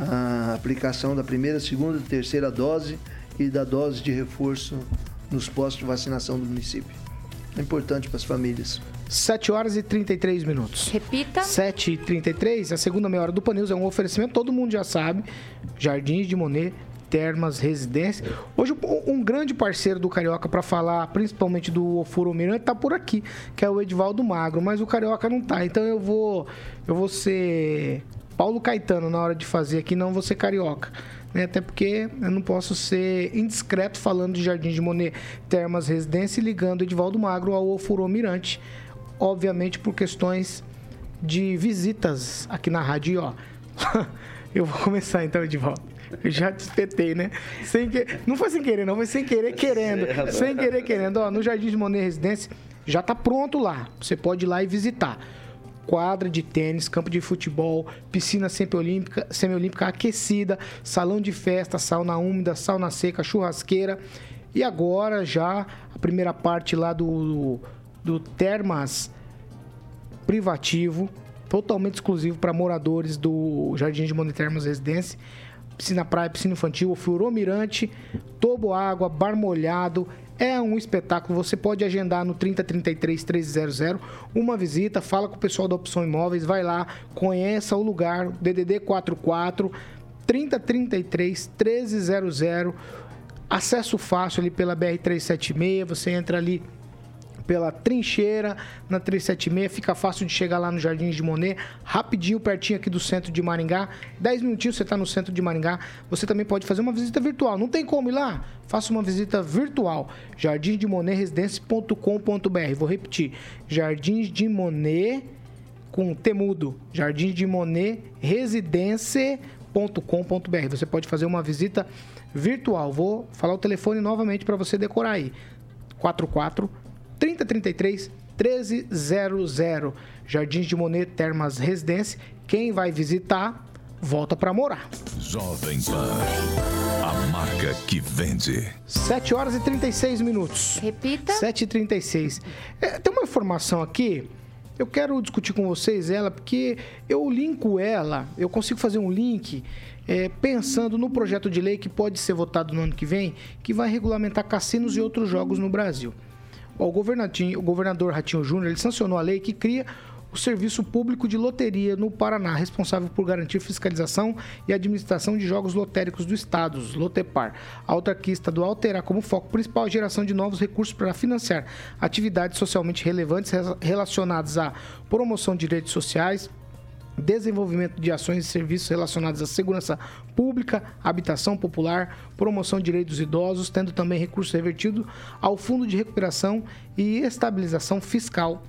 a aplicação da primeira, segunda, terceira dose e da dose de reforço nos postos de vacinação do município. É importante para as famílias. 7 horas e 33 minutos. Repita. 7 e 33 a segunda meia hora do Panils é um oferecimento, todo mundo já sabe. Jardins de Monet, Termas, Residência. Hoje um grande parceiro do Carioca para falar, principalmente do Ofuro Mirante, tá por aqui, que é o Edivaldo Magro, mas o Carioca não tá. Então eu vou eu vou ser Paulo Caetano na hora de fazer aqui, não vou ser Carioca. Né? Até porque eu não posso ser indiscreto falando de Jardim de Monet, Termas, Residência e ligando Edivaldo Magro ao Ofuro Mirante. Obviamente por questões de visitas aqui na rádio, ó. [LAUGHS] Eu vou começar então, Edivaldo. [LAUGHS] Já te espetei, né? Sem que... Não foi sem querer, não, foi sem querer querendo. Sem querer querendo. Ó, no Jardim de Monet Residência já tá pronto lá. Você pode ir lá e visitar. Quadra de tênis, campo de futebol, piscina semiolímpica, semiolímpica aquecida, salão de festa, sauna úmida, sauna seca, churrasqueira. E agora já a primeira parte lá do, do Termas privativo, totalmente exclusivo para moradores do Jardim de Monitermos Residência. Piscina praia, piscina infantil, furô mirante, tobo água, bar molhado. É um espetáculo. Você pode agendar no 3033 1300 uma visita, fala com o pessoal da Opção Imóveis, vai lá, conheça o lugar, DDD 44 3033 1300. Acesso fácil ali pela BR 376, você entra ali pela trincheira na 376, fica fácil de chegar lá no Jardim de Monet, rapidinho, pertinho aqui do centro de Maringá. 10 minutinhos você está no centro de Maringá. Você também pode fazer uma visita virtual. Não tem como ir lá? Faça uma visita virtual. Jardins de Monet Residência.com.br. Vou repetir. Jardins de Monet com temudo. Jardins de Monet Residência.com.br. Você pode fazer uma visita virtual. Vou falar o telefone novamente para você decorar aí. 44 3033 1300. Jardins de Monet Termas Residência. Quem vai visitar, volta para morar. Jovem Pan. A marca que vende. 7 horas e 36 minutos. Repita. 7 e 36. É, tem uma informação aqui. Eu quero discutir com vocês ela, porque eu linko ela, eu consigo fazer um link é, pensando no projeto de lei que pode ser votado no ano que vem, que vai regulamentar cassinos e outros jogos no Brasil. O, o governador Ratinho Júnior ele sancionou a lei que cria o Serviço Público de Loteria no Paraná, responsável por garantir fiscalização e administração de jogos lotéricos do Estado, Lotepar. A autarquia estadual terá como foco principal a geração de novos recursos para financiar atividades socialmente relevantes relacionadas à promoção de direitos sociais, desenvolvimento de ações e serviços relacionados à segurança pública, habitação popular, promoção de direitos dos idosos, tendo também recurso revertido ao Fundo de Recuperação e Estabilização Fiscal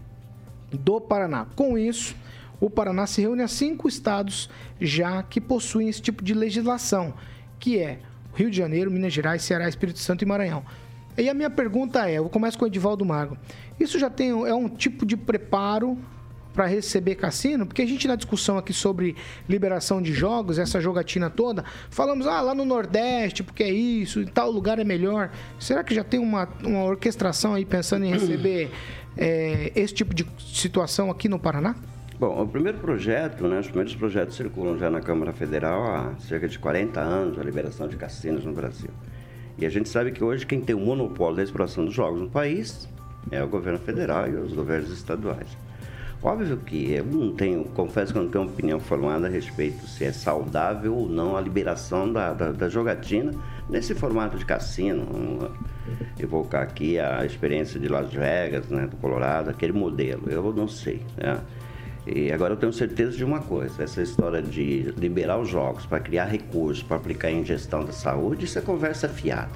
do Paraná. Com isso, o Paraná se reúne a cinco estados já que possuem esse tipo de legislação, que é Rio de Janeiro, Minas Gerais, Ceará, Espírito Santo e Maranhão. E a minha pergunta é, eu começo com o Edivaldo Mago. Isso já tem é um tipo de preparo para receber cassino? Porque a gente na discussão aqui sobre liberação de jogos, essa jogatina toda, falamos ah, lá no Nordeste, porque é isso, em tal lugar é melhor. Será que já tem uma, uma orquestração aí pensando em [CLEARS THROAT] receber é, esse tipo de situação aqui no Paraná? Bom, o primeiro projeto, né, os primeiros projetos circulam já na Câmara Federal há cerca de 40 anos, a liberação de cassinos no Brasil. E a gente sabe que hoje quem tem o monopólio da exploração dos jogos no país é o governo federal e os governos estaduais. Óbvio que eu não tenho, confesso que eu não tenho opinião formada a respeito se é saudável ou não a liberação da, da, da jogatina nesse formato de cassino. Vamos evocar aqui a experiência de Las Vegas, né, do Colorado, aquele modelo. Eu não sei. Né? E agora eu tenho certeza de uma coisa: essa história de liberar os jogos para criar recursos, para aplicar em gestão da saúde, isso é conversa fiada.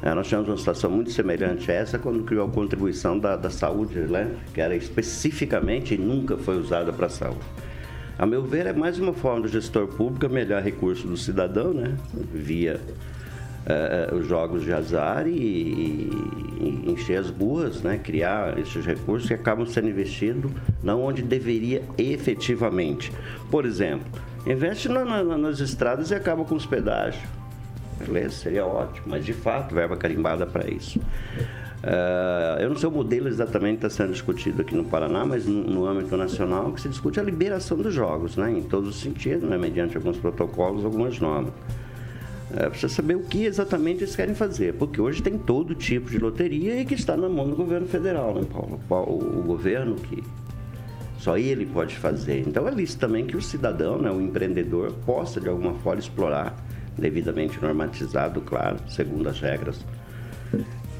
É, nós tivemos uma situação muito semelhante a essa quando criou a contribuição da, da saúde, né? que era especificamente e nunca foi usada para a saúde. A meu ver, é mais uma forma do gestor público melhorar recurso do cidadão, né? via uh, os jogos de azar e, e, encher as ruas, né? criar esses recursos que acabam sendo investidos não onde deveria efetivamente. Por exemplo, investe na, na, nas estradas e acaba com os pedágios Beleza? Seria ótimo, mas de fato, verba carimbada para isso. Uh, eu não sei o modelo exatamente que está sendo discutido aqui no Paraná, mas no, no, âmbito nacional que se discute a liberação dos jogos, né? em todos os sentidos, né? mediante alguns protocolos, algumas normas. É, precisa saber o que exatamente eles querem fazer, porque hoje tem todo tipo de loteria e que está na mão do governo federal, né, Paulo? O, o governo que só ele pode fazer. Então é lícito também que o cidadão, né, o empreendedor, possa de alguma forma explorar devidamente normatizado, claro, segundo as regras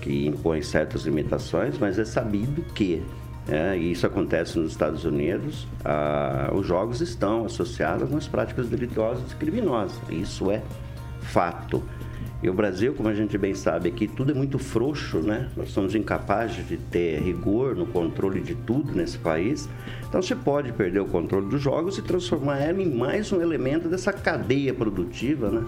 que impõem certas limitações, mas é sabido que, é, e isso acontece nos Estados Unidos, os jogos estão associados a algumas práticas delituosas e criminosas. Isso é fato. E o Brasil, como a gente bem sabe aqui, tudo é muito frouxo, né? Nós somos incapazes de ter rigor no controle de tudo nesse país. Então você pode perder o controle dos jogos e transformar ela em mais um elemento dessa cadeia produtiva, né?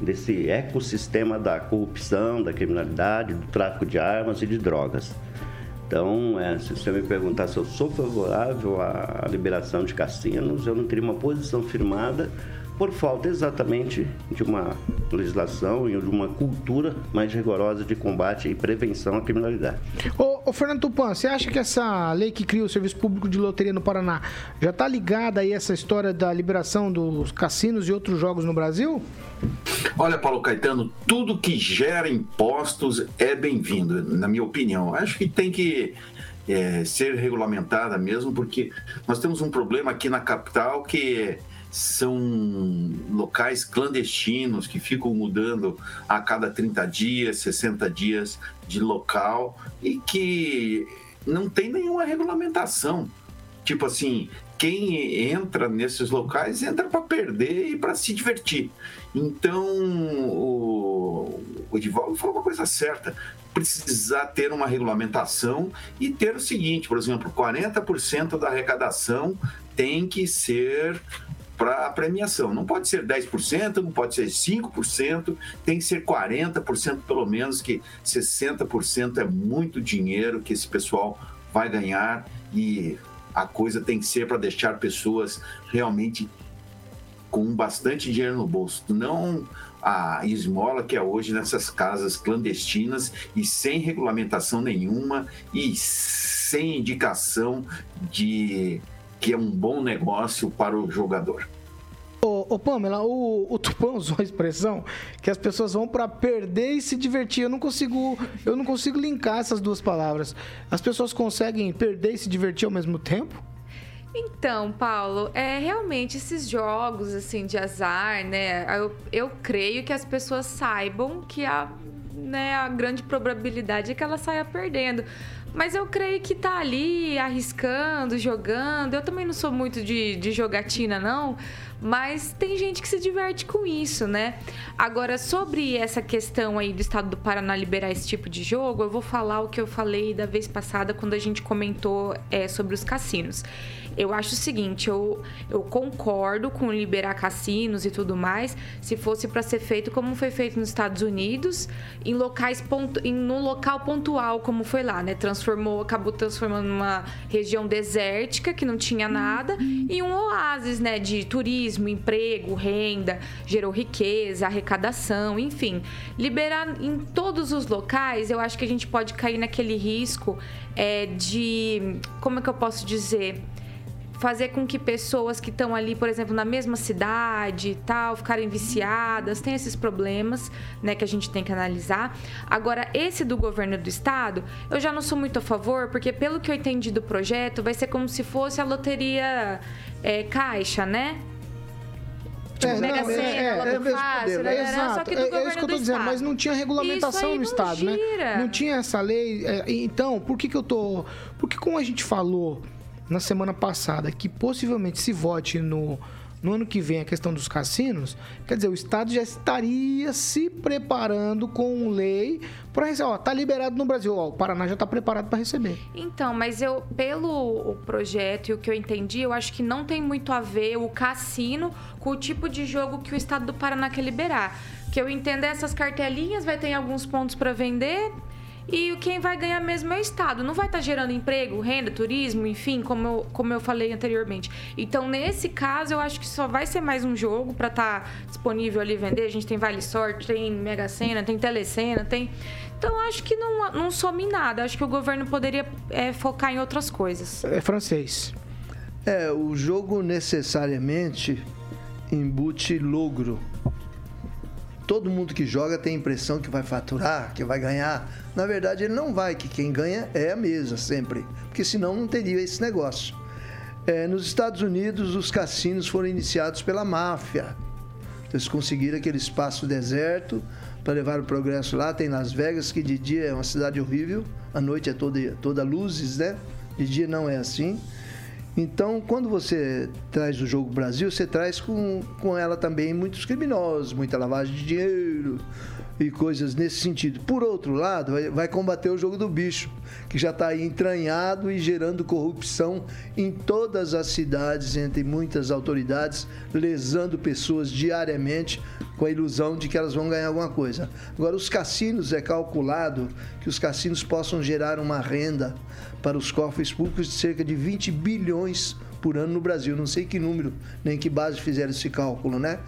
Desse ecossistema da corrupção, da criminalidade, do tráfico de armas e de drogas. Então, é, se você me perguntar se eu sou favorável à liberação de cassinos, eu não teria uma posição firmada por falta exatamente de uma legislação e de uma cultura mais rigorosa de combate e prevenção à criminalidade. Ô, ô Fernando Tupan, você acha que essa lei que cria o Serviço Público de Loteria no Paraná já está ligada aí a essa história da liberação dos cassinos e outros jogos no Brasil? Olha, Paulo Caetano, tudo que gera impostos é bem-vindo, na minha opinião. Acho que tem que é, ser regulamentada mesmo, porque nós temos um problema aqui na capital que são locais clandestinos que ficam mudando a cada 30 dias, 60 dias de local e que não tem nenhuma regulamentação. Tipo assim, quem entra nesses locais entra para perder e para se divertir. Então, o, o falou uma coisa certa. Precisar ter uma regulamentação e ter o seguinte, por exemplo, 40% da arrecadação tem que ser para a premiação. Não pode ser 10%, não pode ser 5%, tem que ser 40% pelo menos, que 60% é muito dinheiro que esse pessoal vai ganhar e a coisa tem que ser para deixar pessoas realmente com bastante dinheiro no bolso, não a esmola que é hoje nessas casas clandestinas e sem regulamentação nenhuma e sem indicação de que é um bom negócio para o jogador. Ô, ô Pamela, o, o Tupã usou a expressão que as pessoas vão para perder e se divertir. Eu não consigo, eu não consigo linkar essas duas palavras. As pessoas conseguem perder e se divertir ao mesmo tempo? Então, Paulo, é realmente esses jogos assim de azar, né? Eu, eu creio que as pessoas saibam que a, né, a grande probabilidade é que ela saia perdendo. Mas eu creio que tá ali arriscando, jogando. Eu também não sou muito de, de jogatina, não. Mas tem gente que se diverte com isso, né? Agora, sobre essa questão aí do estado do Paraná liberar esse tipo de jogo, eu vou falar o que eu falei da vez passada quando a gente comentou é, sobre os cassinos. Eu acho o seguinte, eu, eu concordo com liberar cassinos e tudo mais, se fosse para ser feito como foi feito nos Estados Unidos, em locais pontu, em num local pontual como foi lá, né? Transformou, acabou transformando numa região desértica que não tinha nada em um oásis, né, de turismo, emprego, renda, gerou riqueza, arrecadação, enfim. Liberar em todos os locais, eu acho que a gente pode cair naquele risco é, de, como é que eu posso dizer? Fazer com que pessoas que estão ali, por exemplo, na mesma cidade e tal, ficarem viciadas, tem esses problemas, né, que a gente tem que analisar. Agora, esse do governo do estado, eu já não sou muito a favor, porque pelo que eu entendi do projeto, vai ser como se fosse a loteria é, caixa, né? Tipo, é, Mega não, Sena, é, é, é, fácil, né? Exato, Só que do é, é isso que eu tô dizendo, mas não tinha regulamentação no estado, né? gira. né? Não tinha essa lei. É, então, por que que eu tô... Porque como a gente falou na semana passada que possivelmente se vote no, no ano que vem a questão dos cassinos, quer dizer, o Estado já estaria se preparando com lei para receber. Ó, tá liberado no Brasil, ó, o Paraná já está preparado para receber. Então, mas eu, pelo projeto e o que eu entendi, eu acho que não tem muito a ver o cassino com o tipo de jogo que o Estado do Paraná quer liberar. Que eu entendo essas cartelinhas, vai ter alguns pontos para vender e quem vai ganhar mesmo é o Estado. Não vai estar tá gerando emprego, renda, turismo, enfim, como eu, como eu falei anteriormente. Então, nesse caso, eu acho que só vai ser mais um jogo para estar tá disponível ali vender. A gente tem Vale Sorte, tem Mega Sena, tem Telecena, tem. Então, acho que não, não some nada. Acho que o governo poderia é, focar em outras coisas. É francês. É, o jogo necessariamente embute logro todo mundo que joga tem a impressão que vai faturar, que vai ganhar. Na verdade, ele não vai, que quem ganha é a mesa sempre, porque senão não teria esse negócio. É, nos Estados Unidos, os cassinos foram iniciados pela máfia. Eles conseguiram aquele espaço deserto para levar o progresso lá. Tem Las Vegas, que de dia é uma cidade horrível, à noite é toda, toda luzes, né? De dia não é assim. Então, quando você traz o jogo Brasil, você traz com, com ela também muitos criminosos, muita lavagem de dinheiro e coisas nesse sentido. Por outro lado, vai, combater o jogo do bicho, que já está aí entranhado e gerando corrupção em todas as cidades, entre muitas autoridades, lesando pessoas diariamente com a ilusão de que elas vão ganhar alguma coisa. Agora, os cassinos é calculado que os cassinos possam gerar uma renda para os cofres públicos de cerca de 20 bilhões por ano no Brasil. Não sei que número, nem que base fizeram esse cálculo, né?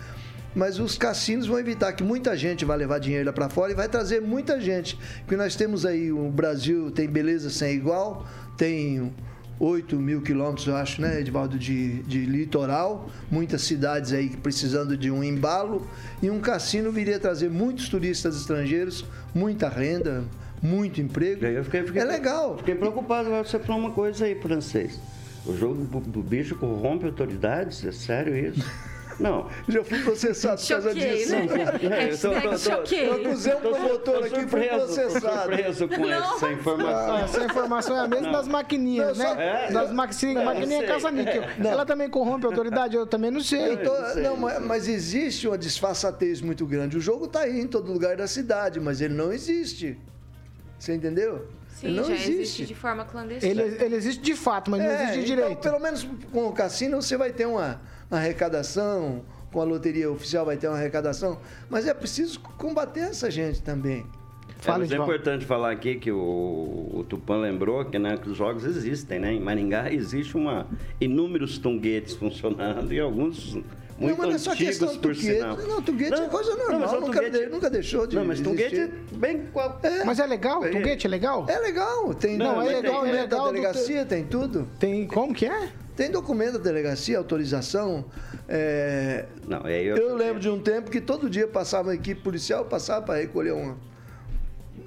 Mas os cassinos vão evitar que muita gente vá levar dinheiro lá para fora e vai trazer muita gente. Porque nós temos aí, o Brasil tem beleza sem igual, tem 8 mil quilômetros, eu acho, né, Edvaldo, de, de litoral, muitas cidades aí precisando de um embalo, e um cassino viria trazer muitos turistas estrangeiros, muita renda, muito emprego. Eu fiquei, fiquei, é legal. Fiquei preocupado, você falou uma coisa aí, francês. O jogo do bicho corrompe autoridades? É sério isso? [LAUGHS] Não. Já fui processado por causa disso. Né? É, eu, tô, tô, tô, eu acusei um promotor aqui e fui processado. surpreso com não. essa informação. Ah, essa informação é a mesma não. das maquininhas, não, né? É, das maquininhas, maquininha caça-níquel. É. Ela também corrompe a autoridade? Eu também não sei. Tô, não, mas existe uma disfarçatez muito grande. O jogo está aí em todo lugar da cidade, mas ele não existe. Você entendeu? Sim, não já existe. existe. de forma clandestina. Ele, ele existe de fato, mas é, não existe de então, direito. Então, pelo menos com o cassino você vai ter uma arrecadação, com a loteria oficial vai ter uma arrecadação, mas é preciso combater essa gente também. Fala, é, mas é importante falar aqui que o, o Tupã lembrou que, né, que os jogos existem, né? Em Maringá existe uma inúmeros tunguetes funcionando e alguns muito não, mas não é só antigos, questão do por tunguete. sinal. Não, tunguete é coisa normal. mas o nunca, tunguete- nunca deixou de Não, mas tunguete é bem... qual- Mas é legal? É. Tunguete é legal? É legal, tem Não, é tem legal, é documento legal da do delegacia, tem tudo. Tem. Como que é? Tem documento da delegacia, autorização. é, Não, é eu, Eu lembro de um tempo que todo dia passava a equipe policial, passava para recolher um,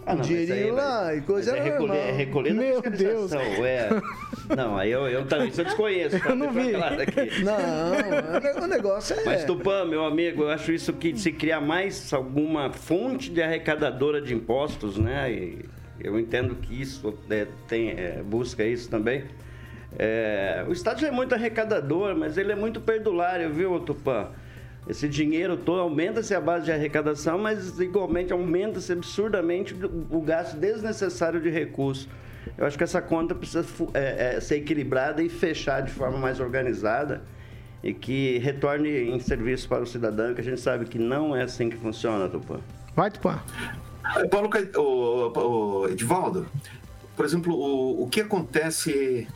Ah, não, dinheirinho aí, lá mas- e coisa mas é era recolher, é recolher Meu fiscalização, É. [LAUGHS] Não, aí eu, eu também isso eu desconheço. tá? Eu não vi. Não, o negócio é. Mas Tupã, meu amigo, eu acho isso que se criar mais alguma fonte de arrecadadora de impostos, né? Eu entendo que isso é, tem, é, busca isso também. É, o Estado é muito arrecadador, mas ele é muito perdulário, viu, Tupã? Esse dinheiro todo aumenta-se a base de arrecadação, mas igualmente aumenta-se absurdamente o gasto desnecessário de recursos. Eu acho que essa conta precisa é, é, ser equilibrada e fechar de forma mais organizada e que retorne em serviço para o cidadão, que a gente sabe que não é assim que funciona, Tupã. Vai, Tupã. Paulo, Cai- o, o Edivaldo, por exemplo, o, o que acontece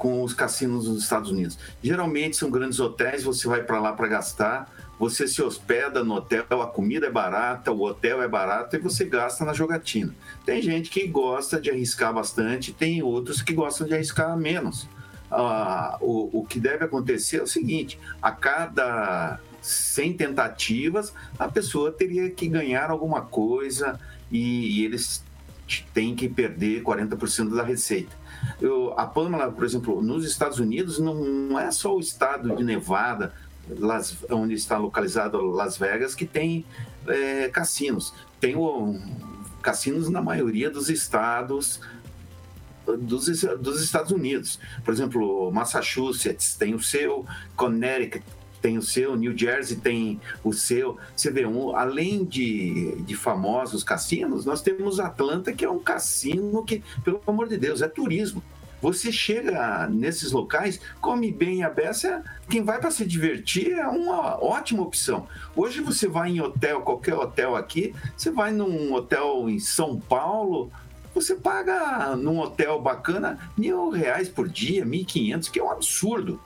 com os cassinos nos Estados Unidos? Geralmente são grandes hotéis, você vai para lá para gastar, você se hospeda no hotel, a comida é barata, o hotel é barato e você gasta na jogatina. Tem gente que gosta de arriscar bastante, tem outros que gostam de arriscar menos. Ah, o, o que deve acontecer é o seguinte: a cada 100 tentativas, a pessoa teria que ganhar alguma coisa e, e eles têm que perder 40% da receita. Eu, a Pamela, por exemplo, nos Estados Unidos, não, não é só o estado de Nevada, Las, onde está localizado Las Vegas, que tem é, cassinos. Tem o, cassinos na maioria dos estados dos, dos Estados Unidos. Por exemplo, Massachusetts tem o seu, Connecticut tem o seu, New Jersey tem o seu. Você vê, um, além de, de famosos cassinos, nós temos Atlanta, que é um cassino que, pelo amor de Deus, é turismo. Você chega nesses locais, come bem a beça, quem vai para se divertir é uma ótima opção. Hoje você vai em hotel, qualquer hotel aqui, você vai num hotel em São Paulo, você paga num hotel bacana mil reais por dia, mil e quinhentos, que é um absurdo.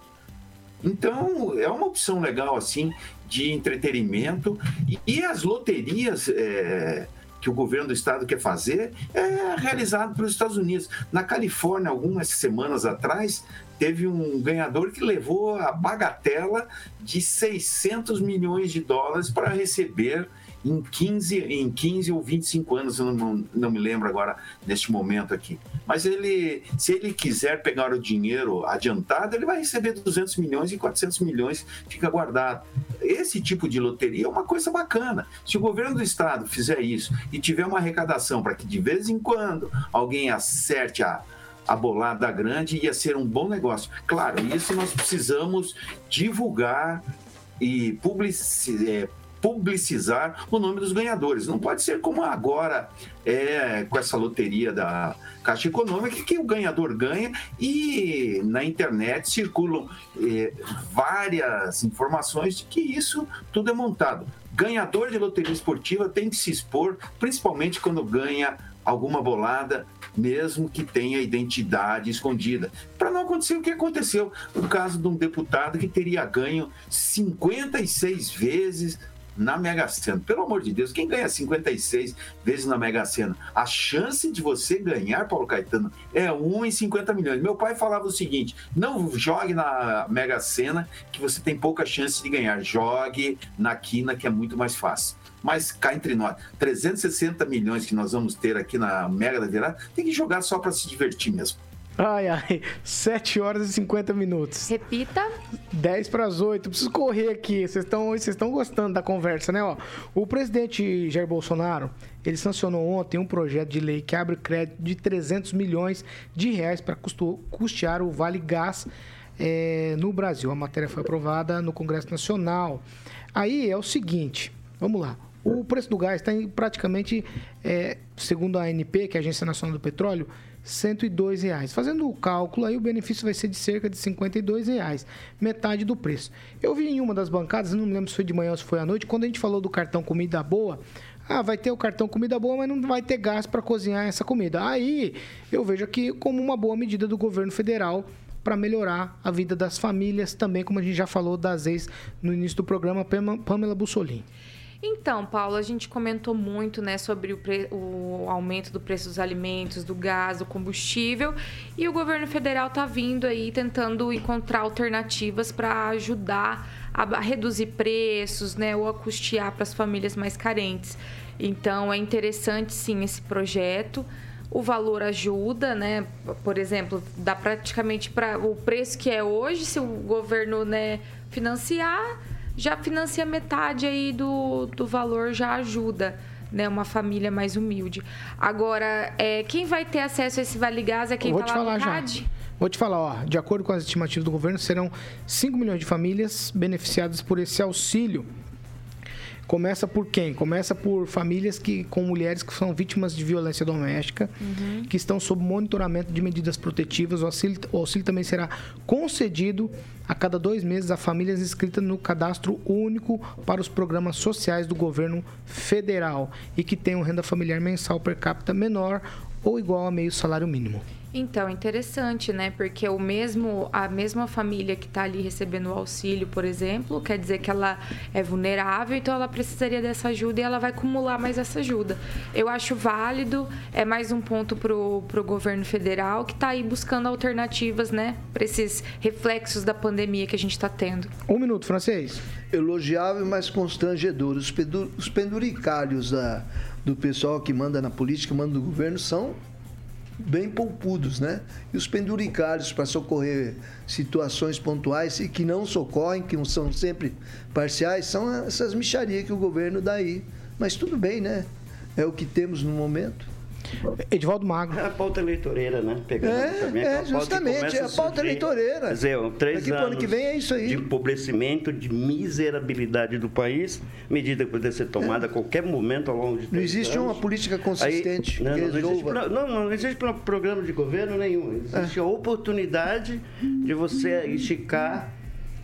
Então, é uma opção legal, assim, de entretenimento. E, e as loterias é, que o governo do estado quer fazer é realizado pelos Estados Unidos. Na Califórnia, algumas semanas atrás, teve um ganhador que levou a bagatela de 600 milhões de dólares para receber em 15, em 15 ou 25 anos, eu não, não me lembro agora neste momento aqui. Mas ele, se ele quiser pegar o dinheiro adiantado, ele vai receber 200 milhões e 400 milhões fica guardado. Esse tipo de loteria é uma coisa bacana. Se o governo do estado fizer isso e tiver uma arrecadação para que de vez em quando alguém acerte a, a bolada grande, ia ser um bom negócio. Claro, isso nós precisamos divulgar e publici é, publicizar o nome dos ganhadores. Não pode ser como agora é com essa loteria da Caixa Econômica, que o ganhador ganha e na internet circulam é, várias informações de que isso tudo é montado. Ganhador de loteria esportiva tem que se expor, principalmente quando ganha alguma bolada, mesmo que tenha identidade escondida, para não acontecer o que aconteceu no caso de um deputado que teria ganho 56 vezes na Mega Sena. Pelo amor de Deus, quem ganha 56 vezes na Mega Sena? A chance de você ganhar, Paulo Caetano, é 1 em 50 milhões. Meu pai falava o seguinte: não jogue na Mega Sena, que você tem pouca chance de ganhar. Jogue na quina, que é muito mais fácil. Mas cá entre nós, 360 milhões que nós vamos ter aqui na Mega da Virada, tem que jogar só para se divertir mesmo. Ai, ai. 7 horas e 50 minutos. Repita. 10 para as 8. Preciso correr aqui. Vocês estão gostando da conversa, né? Ó, o presidente Jair Bolsonaro, ele sancionou ontem um projeto de lei que abre crédito de 300 milhões de reais para custear o Vale Gás é, no Brasil. A matéria foi aprovada no Congresso Nacional. Aí é o seguinte, vamos lá. O preço do gás está em praticamente, é, segundo a ANP, que é a Agência Nacional do Petróleo, 102 reais. Fazendo o cálculo, aí o benefício vai ser de cerca de 52 reais, metade do preço. Eu vi em uma das bancadas, não me lembro se foi de manhã ou se foi à noite, quando a gente falou do cartão Comida Boa, Ah, vai ter o cartão comida boa, mas não vai ter gás para cozinhar essa comida. Aí eu vejo aqui como uma boa medida do governo federal para melhorar a vida das famílias, também como a gente já falou das ex no início do programa, Pamela Bussolini. Então, Paulo, a gente comentou muito né, sobre o, pre... o, aumento do preço dos alimentos, do gás, do combustível, e o governo federal está vindo aí tentando encontrar alternativas para ajudar a reduzir preços, né, ou a custear para as famílias mais carentes. Então, é interessante sim esse projeto. O valor ajuda, né? Por exemplo, dá praticamente para o preço que é hoje, se o governo né, financiar já financia metade aí do, do valor, já ajuda. Né, uma família mais humilde. Agora, é, quem vai ter acesso a esse Vale Gás é quem te tá falar já. Vou te falar, ó, de acordo com as estimativas do governo, serão 5 milhões de famílias beneficiadas por esse auxílio Começa por quem? Começa por famílias que com mulheres que são vítimas de violência doméstica, uhum. que estão sob monitoramento de medidas protetivas. O auxílio, o auxílio também será concedido a cada dois meses a famílias inscritas no cadastro único para os programas sociais do governo federal e que tenham renda familiar mensal per capita menor ou igual a meio salário mínimo. Então, interessante, né? Porque o mesmo, a mesma família que está ali recebendo o auxílio, por exemplo, quer dizer que ela é vulnerável, então ela precisaria dessa ajuda e ela vai acumular mais essa ajuda. Eu acho válido, é mais um ponto para o governo federal que está aí buscando alternativas, né? Para esses reflexos da pandemia que a gente está tendo. Um minuto, francês. Elogiável, mas constrangedor. Os, penduricários da, do pessoal que manda na política, manda no governo, são bem poupudos, né? E os penduricários para socorrer situações pontuais e que não socorrem, que são sempre parciais, são essas micharias que o governo dá aí. Mas tudo bem, né? É o que temos no momento. Edivaldo Magro. É a pauta eleitoreira, né? Pegando é, é justamente, é a pauta eleitoreira. Quer dizer, três Daqui anos ano que vem é isso aí. de empobrecimento, de miserabilidade do país, medida que pode ser tomada é. a qualquer momento ao longo de Não existe anos. uma política consistente aí, não, não, não, existe, não, não existe programa de governo nenhum. Existe é. a oportunidade de você esticar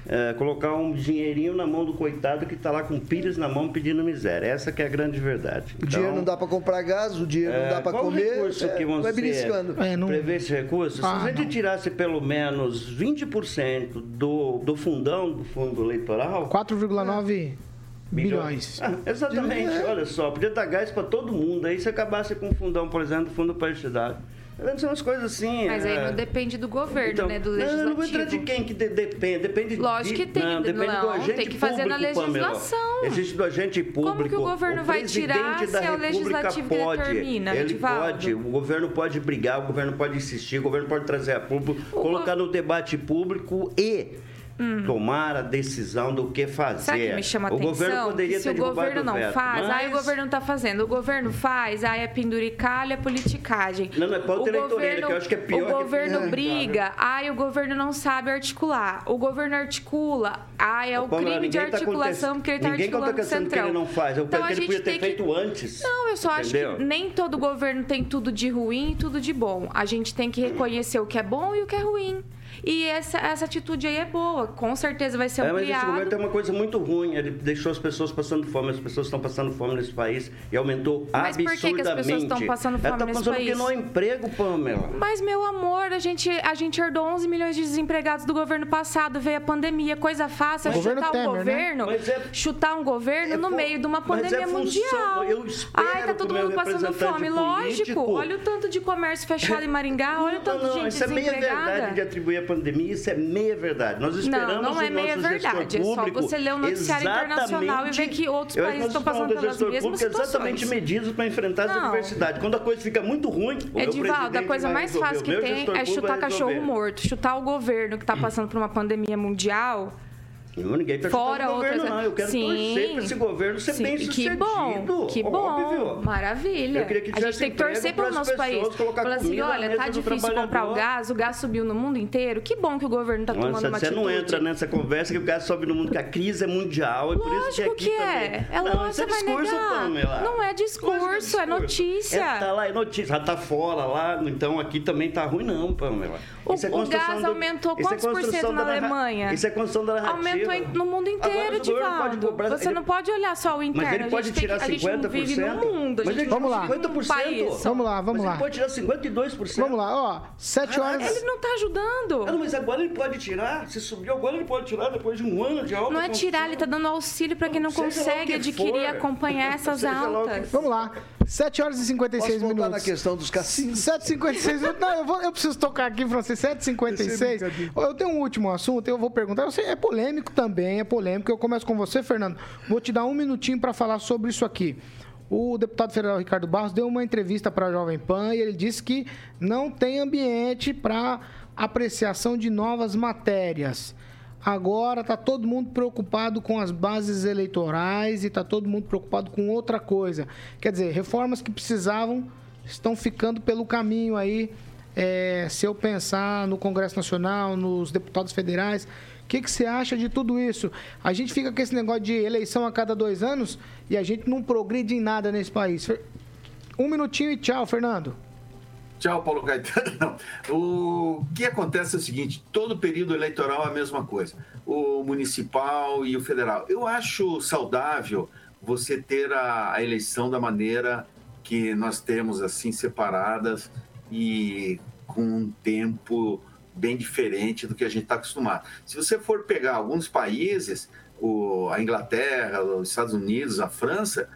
é, colocar um dinheirinho na mão do coitado que está lá com pilhas na mão pedindo miséria. Essa que é a grande verdade. O dinheiro não dá para comprar gás, o dinheiro é, não dá para comer. recurso é, que você vai beliscando. É, não... prevê esse recurso? Ah, Se a gente não. tirasse pelo menos 20% do, do fundão do fundo eleitoral... 4,9... Bilhões. Ah, exatamente, é. olha só, podia dar gás para todo mundo. Aí se acabasse com o fundão, por exemplo, do fundo partidário. São umas coisas assim. Mas aí é... não depende do governo, então, né? Do legislativo. Não, não vou entrar de quem que de, depende. Depende Lógico de, que tem. Não, depende não, do agente tem que fazer público, na legislação. Pamela. Existe do agente público. Como que o governo o vai tirar se é o legislativo pode, que determina? Ele pode, o governo pode brigar, o governo pode insistir, o governo pode trazer a público, o colocar go... no debate público e hum. tomar a decisão do que fazer. Sabe que me chama o atenção? Governo poderia que se o governo não veto, faz, mas... aí o governo não está fazendo. O governo faz, aí é penduricalha, é politicagem. Não, não é pauta eleitoreira, que eu acho que é pior. O governo que... briga, aí o governo não sabe articular. O governo articula, aí é o, crime de tá articulação, tá porque ele está articulando tá o centrão. que ele não faz, eu então, que ele podia ter feito que... antes. Não, eu só entendeu? acho que nem todo governo tem tudo de ruim e tudo de bom. A gente tem que reconhecer o que é bom e o que é ruim. E essa, essa atitude aí é boa, com certeza vai ser ampliado. É, mas esse governo tem uma coisa muito ruim, ele deixou as pessoas passando fome, as pessoas estão passando fome nesse país e aumentou mas absurdamente. Mas por que, que as pessoas estão passando fome tá nesse país? porque não há emprego, Pamela. Mas, meu amor, a gente, a gente herdou 11 milhões de desempregados do governo passado, veio a pandemia, coisa fácil, é chutar um governo, né? é, chutar um governo é, no meio de uma pandemia mundial. Eu espero Ai, tá todo mundo passando fome, lógico. Olha o tanto de comércio fechado em Maringá, olha o tanto não, não, de gente desempregada. Isso é meia verdade de atribuir a pandemia, isso é meia verdade. Nós esperamos não, não é meia verdade. Público, é só você ler o noticiário internacional e ver que outros países estão passando pelas mesmas público, situações. exatamente medidas para enfrentar não. essa diversidade. Quando a coisa fica muito ruim, o Edivaldo, a coisa mais fácil que tem é chutar cachorro morto, chutar o governo que está passando por uma pandemia mundial não, ninguém está Fora outras... governo, não. Eu quero sim, torcer para esse governo ser sim. bem sucedido. Que bom, que bom. Óbvio. Maravilha. Que a gente tem que torcer pelo nosso país. Falar assim, olha, tá difícil comprar o gás, o gás subiu no mundo inteiro. Que bom que o governo está tomando uma você atitude. Você não entra nessa conversa que o gás sobe no mundo, que a crise é mundial. Lógico por isso que, aqui que é. É não, lógico, é discurso, Pamela. Não é discurso, é, notícia. É, tá lá, é notícia. Já tá fora lá, então aqui também tá ruim não, Pamela. O, é o gás aumentou quantos por cento na Alemanha? Isso é construção da narrativa tanto no mundo inteiro, Divaldo. Você ele... não pode olhar só o interno. Mas ele pode tirar que, 50%. A gente vive no mundo. Mas ele vamos lá. 50%. País. Vamos lá, vamos mas lá. Ele pode tirar 52%. Vamos lá, ó. 7 horas. Ele não tá ajudando. Ah, não, mas agora ele pode tirar. Se subiu agora, ele pode tirar depois de um ano de alta. Não é tirar, ele tá dando auxílio para quem não consegue adquirir e acompanhar essas altas. Vamos lá. 7 horas e 56 Posso minutos. na questão dos cassinos? 7h56 minutos. Não, eu, vou, eu preciso tocar aqui, francês. 7h56. Eu tenho um último assunto, eu vou perguntar. Eu sei, é polêmico também, é polêmico. Eu começo com você, Fernando. Vou te dar um minutinho para falar sobre isso aqui. O deputado federal Ricardo Barros deu uma entrevista para a Jovem Pan e ele disse que não tem ambiente para apreciação de novas matérias. Agora está todo mundo preocupado com as bases eleitorais e está todo mundo preocupado com outra coisa. Quer dizer, reformas que precisavam estão ficando pelo caminho aí. É, se eu pensar no Congresso Nacional, nos deputados federais, o que, que você acha de tudo isso? A gente fica com esse negócio de eleição a cada dois anos e a gente não progride em nada nesse país. Um minutinho e tchau, Fernando. Tchau, Paulo Caetano. O que acontece é o seguinte: todo período eleitoral é a mesma coisa, o municipal e o federal. Eu acho saudável você ter a, a eleição da maneira que nós temos, assim, separadas e com um tempo bem diferente do que a gente está acostumado. Se você for pegar alguns países, o, a Inglaterra, os Estados Unidos, a França,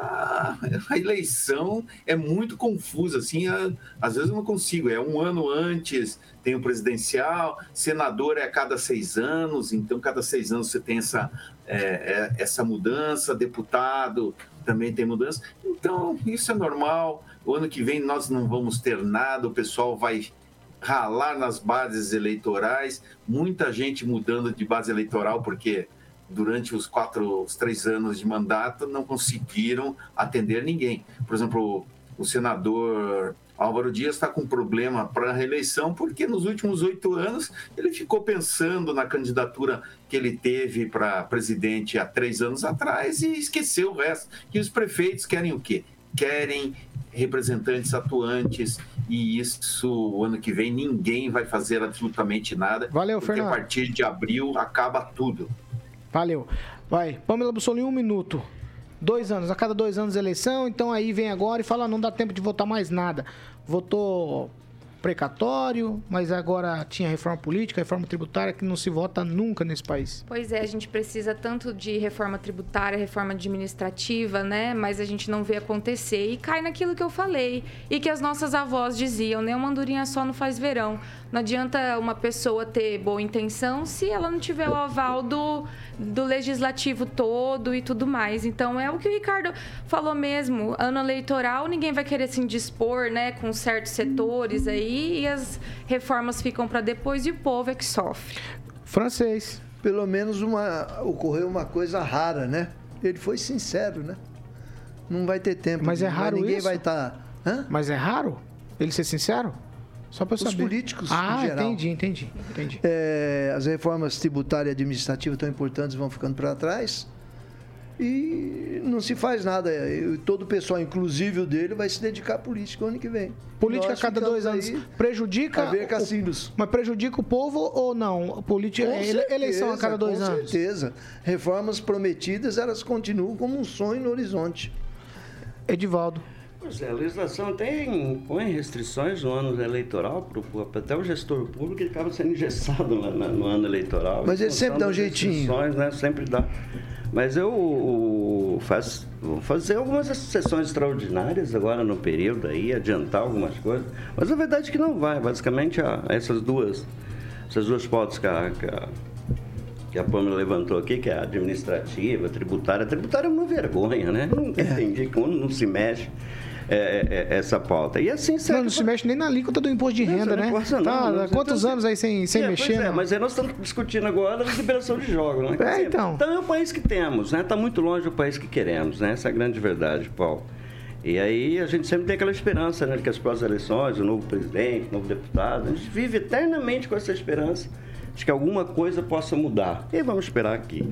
a, eleição é muito confusa, assim, a, às vezes eu não consigo, é um ano antes tem o presidencial, senador é a cada seis anos, então cada seis anos você tem essa, é, é, essa mudança, deputado também tem mudança, então isso é normal, o ano que vem nós não vamos ter nada, o pessoal vai ralar nas bases eleitorais, muita gente mudando de base eleitoral porque durante os quatro, os três anos de mandato, não conseguiram atender ninguém. Por exemplo, o senador Álvaro Dias está com problema para a reeleição, porque nos últimos oito anos ele ficou pensando na candidatura que ele teve para presidente há três anos atrás e esqueceu o resto. E os prefeitos querem o quê? Querem representantes atuantes e isso o ano que vem ninguém vai fazer absolutamente nada. Valeu, porque Fernando. a partir de abril acaba tudo. Valeu. Vai. Pamela Bussolini, um minuto. Dois anos. A cada dois anos eleição, então aí vem agora e fala, não dá tempo de votar mais nada. Votou precatório, mas agora tinha reforma política, reforma tributária que não se vota nunca nesse país. Pois é, a gente precisa tanto de reforma tributária, reforma administrativa, né? Mas a gente não vê acontecer e cai naquilo que eu falei e que as nossas avós diziam, né? Uma andorinha só não faz verão. Não adianta uma pessoa ter boa intenção se ela não tiver o aval do, do legislativo todo e tudo mais. Então é o que o Ricardo falou mesmo. Ano eleitoral, ninguém vai querer se indispor, né, com certos setores aí e as reformas ficam para depois e o povo é que sofre. Francês. Pelo menos uma, ocorreu uma coisa rara, né? Ele foi sincero, né? Não vai ter tempo. Mas é raro ninguém isso? vai estar. Tá... Mas é raro ele ser sincero? Só para saber. Os políticos, ah, em geral. entendi, entendi, entendi. É, as reformas tributárias e administrativas tão importantes vão ficando para trás e não se faz nada. Todo o pessoal, inclusive o dele, vai se dedicar à política ano que vem. Política a cada dois anos prejudica. A ver cassinos. Mas prejudica o povo ou não? Política, com certeza, eleição a cada dois com anos. Com certeza. Reformas prometidas, elas continuam como um sonho no horizonte. Edivaldo. Pois é, a legislação tem, põe restrições no ano eleitoral, pro, até o gestor público ele acaba sendo engessado no, no ano eleitoral. Mas ele sempre dá um jeitinho. Né, sempre dá. Mas eu faz, vou fazer algumas sessões extraordinárias agora no período aí, adiantar algumas coisas. Mas a verdade é que não vai. Basicamente, a, essas duas essas duas pautas que a, que a, que a Pâmela levantou aqui, que é a administrativa, a tributária. A tributária é uma vergonha, né? Não entendi como não se mexe é, é, essa pauta. E assim segue. Não, não se mexe nem na alíquota do imposto de renda, né? Não, tá, não, quantos anos aí sem, sem é, mexer? É, mas aí nós estamos discutindo agora a liberação de jogos, né? É, dizer, então. Então é o país que temos, né? Está muito longe do país que queremos, né? Essa é a grande verdade, Paulo. E aí a gente sempre tem aquela esperança, né? Que as próximas eleições, o novo presidente, o novo deputado, a gente vive eternamente com essa esperança de que alguma coisa possa mudar. E vamos esperar aqui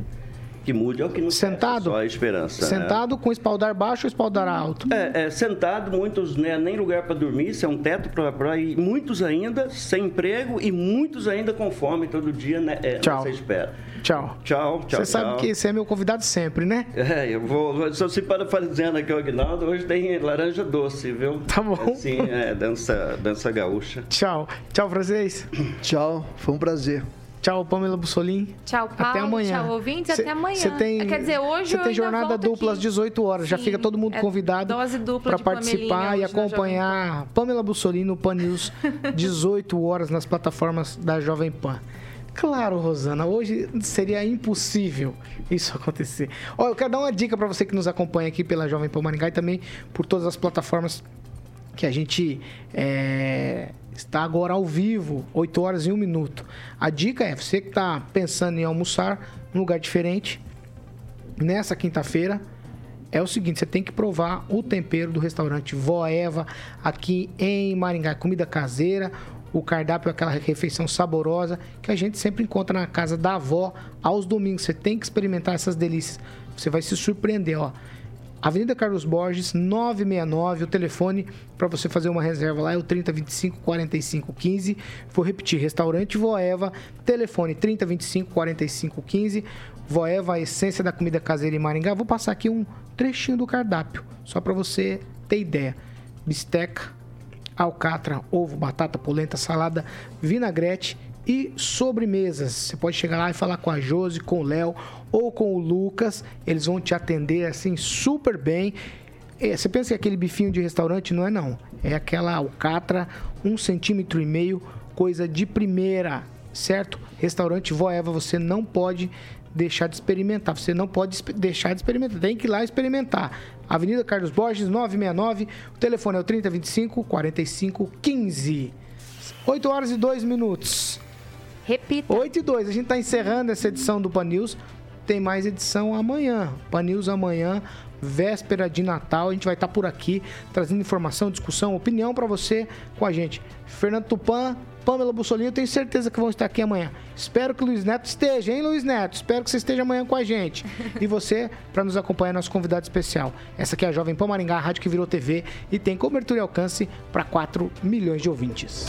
que mude é o que nos Sentado? Só a esperança. né? Sentado com espaldar baixo ou espaldar alto? É, é, sentado, muitos né, nem lugar para dormir, isso é um teto para ir, muitos ainda sem emprego e muitos ainda com fome todo dia né, é, Tchau. nessa espera. Tchau. Tchau, tchau, Você sabe que você é meu convidado sempre, né? É, eu vou. Só se parafraseando aqui o Aguinaldo, hoje tem laranja doce, viu? Tá bom. Sim, é, dança, dança gaúcha. Tchau. Tchau, francês. Tchau, foi um prazer. Tchau, Pamela Bussolim. Tchau, Paulo. Até amanhã. Tchau, ouvintes. Cê- até amanhã. Tem, Quer dizer, hoje Você tem jornada dupla às aqui. 18 horas. Já Sim, fica todo mundo é convidado para participar e na acompanhar Pamela Bussolini no Pan News [LAUGHS] 18 horas nas plataformas da Jovem Pan. Claro, Rosana, hoje seria impossível isso acontecer. Ó, eu quero dar uma dica para você que nos acompanha aqui pela Jovem Pan Maringá e também por todas as plataformas que a gente é, está agora ao vivo, 8 horas e 1 minuto. A dica é, você que está pensando em almoçar num lugar diferente, nessa quinta-feira, é o seguinte, você tem que provar o tempero do restaurante Vó Eva, aqui em Maringá. Comida caseira, o cardápio é aquela refeição saborosa que a gente sempre encontra na casa da avó aos domingos. Você tem que experimentar essas delícias. Você vai se surpreender, ó. Avenida Carlos Borges, 969. O telefone para você fazer uma reserva lá é o 3025 4515. Vou repetir: Restaurante Voeva, telefone 3025 4515. Voeva, a essência da comida caseira em Maringá. Vou passar aqui um trechinho do cardápio, só para você ter ideia: bisteca, alcatra, ovo, batata, polenta, salada, vinagrete e sobremesas. Você pode chegar lá e falar com a Josi, com o Léo ou com o Lucas. Eles vão te atender assim super bem. É, Você pensa que aquele bifinho de restaurante não é não. É aquela alcatra, um centímetro e meio, coisa de primeira, certo? Restaurante Voeva, você não pode deixar de experimentar. Você não pode deixar de experimentar. Tem que ir lá experimentar. Avenida Carlos Borges, 969. O telefone é o 3025 4515. 8 horas e 2 minutos. Repita. 8 e 2. A gente está encerrando essa edição do Pan News. Tem mais edição amanhã. Pan News amanhã, véspera de Natal. A gente vai estar por aqui trazendo informação, discussão, opinião para você com a gente. Fernando Tupan, Pamela Bussolini, eu tenho certeza que vão estar aqui amanhã. Espero que o Luiz Neto esteja, hein, Luiz Neto? Espero que você esteja amanhã com a gente. E você, para nos acompanhar, nosso convidado especial. Essa aqui é a Jovem Pan Maringá, a rádio que virou TV e tem cobertura e alcance para 4 milhões de ouvintes.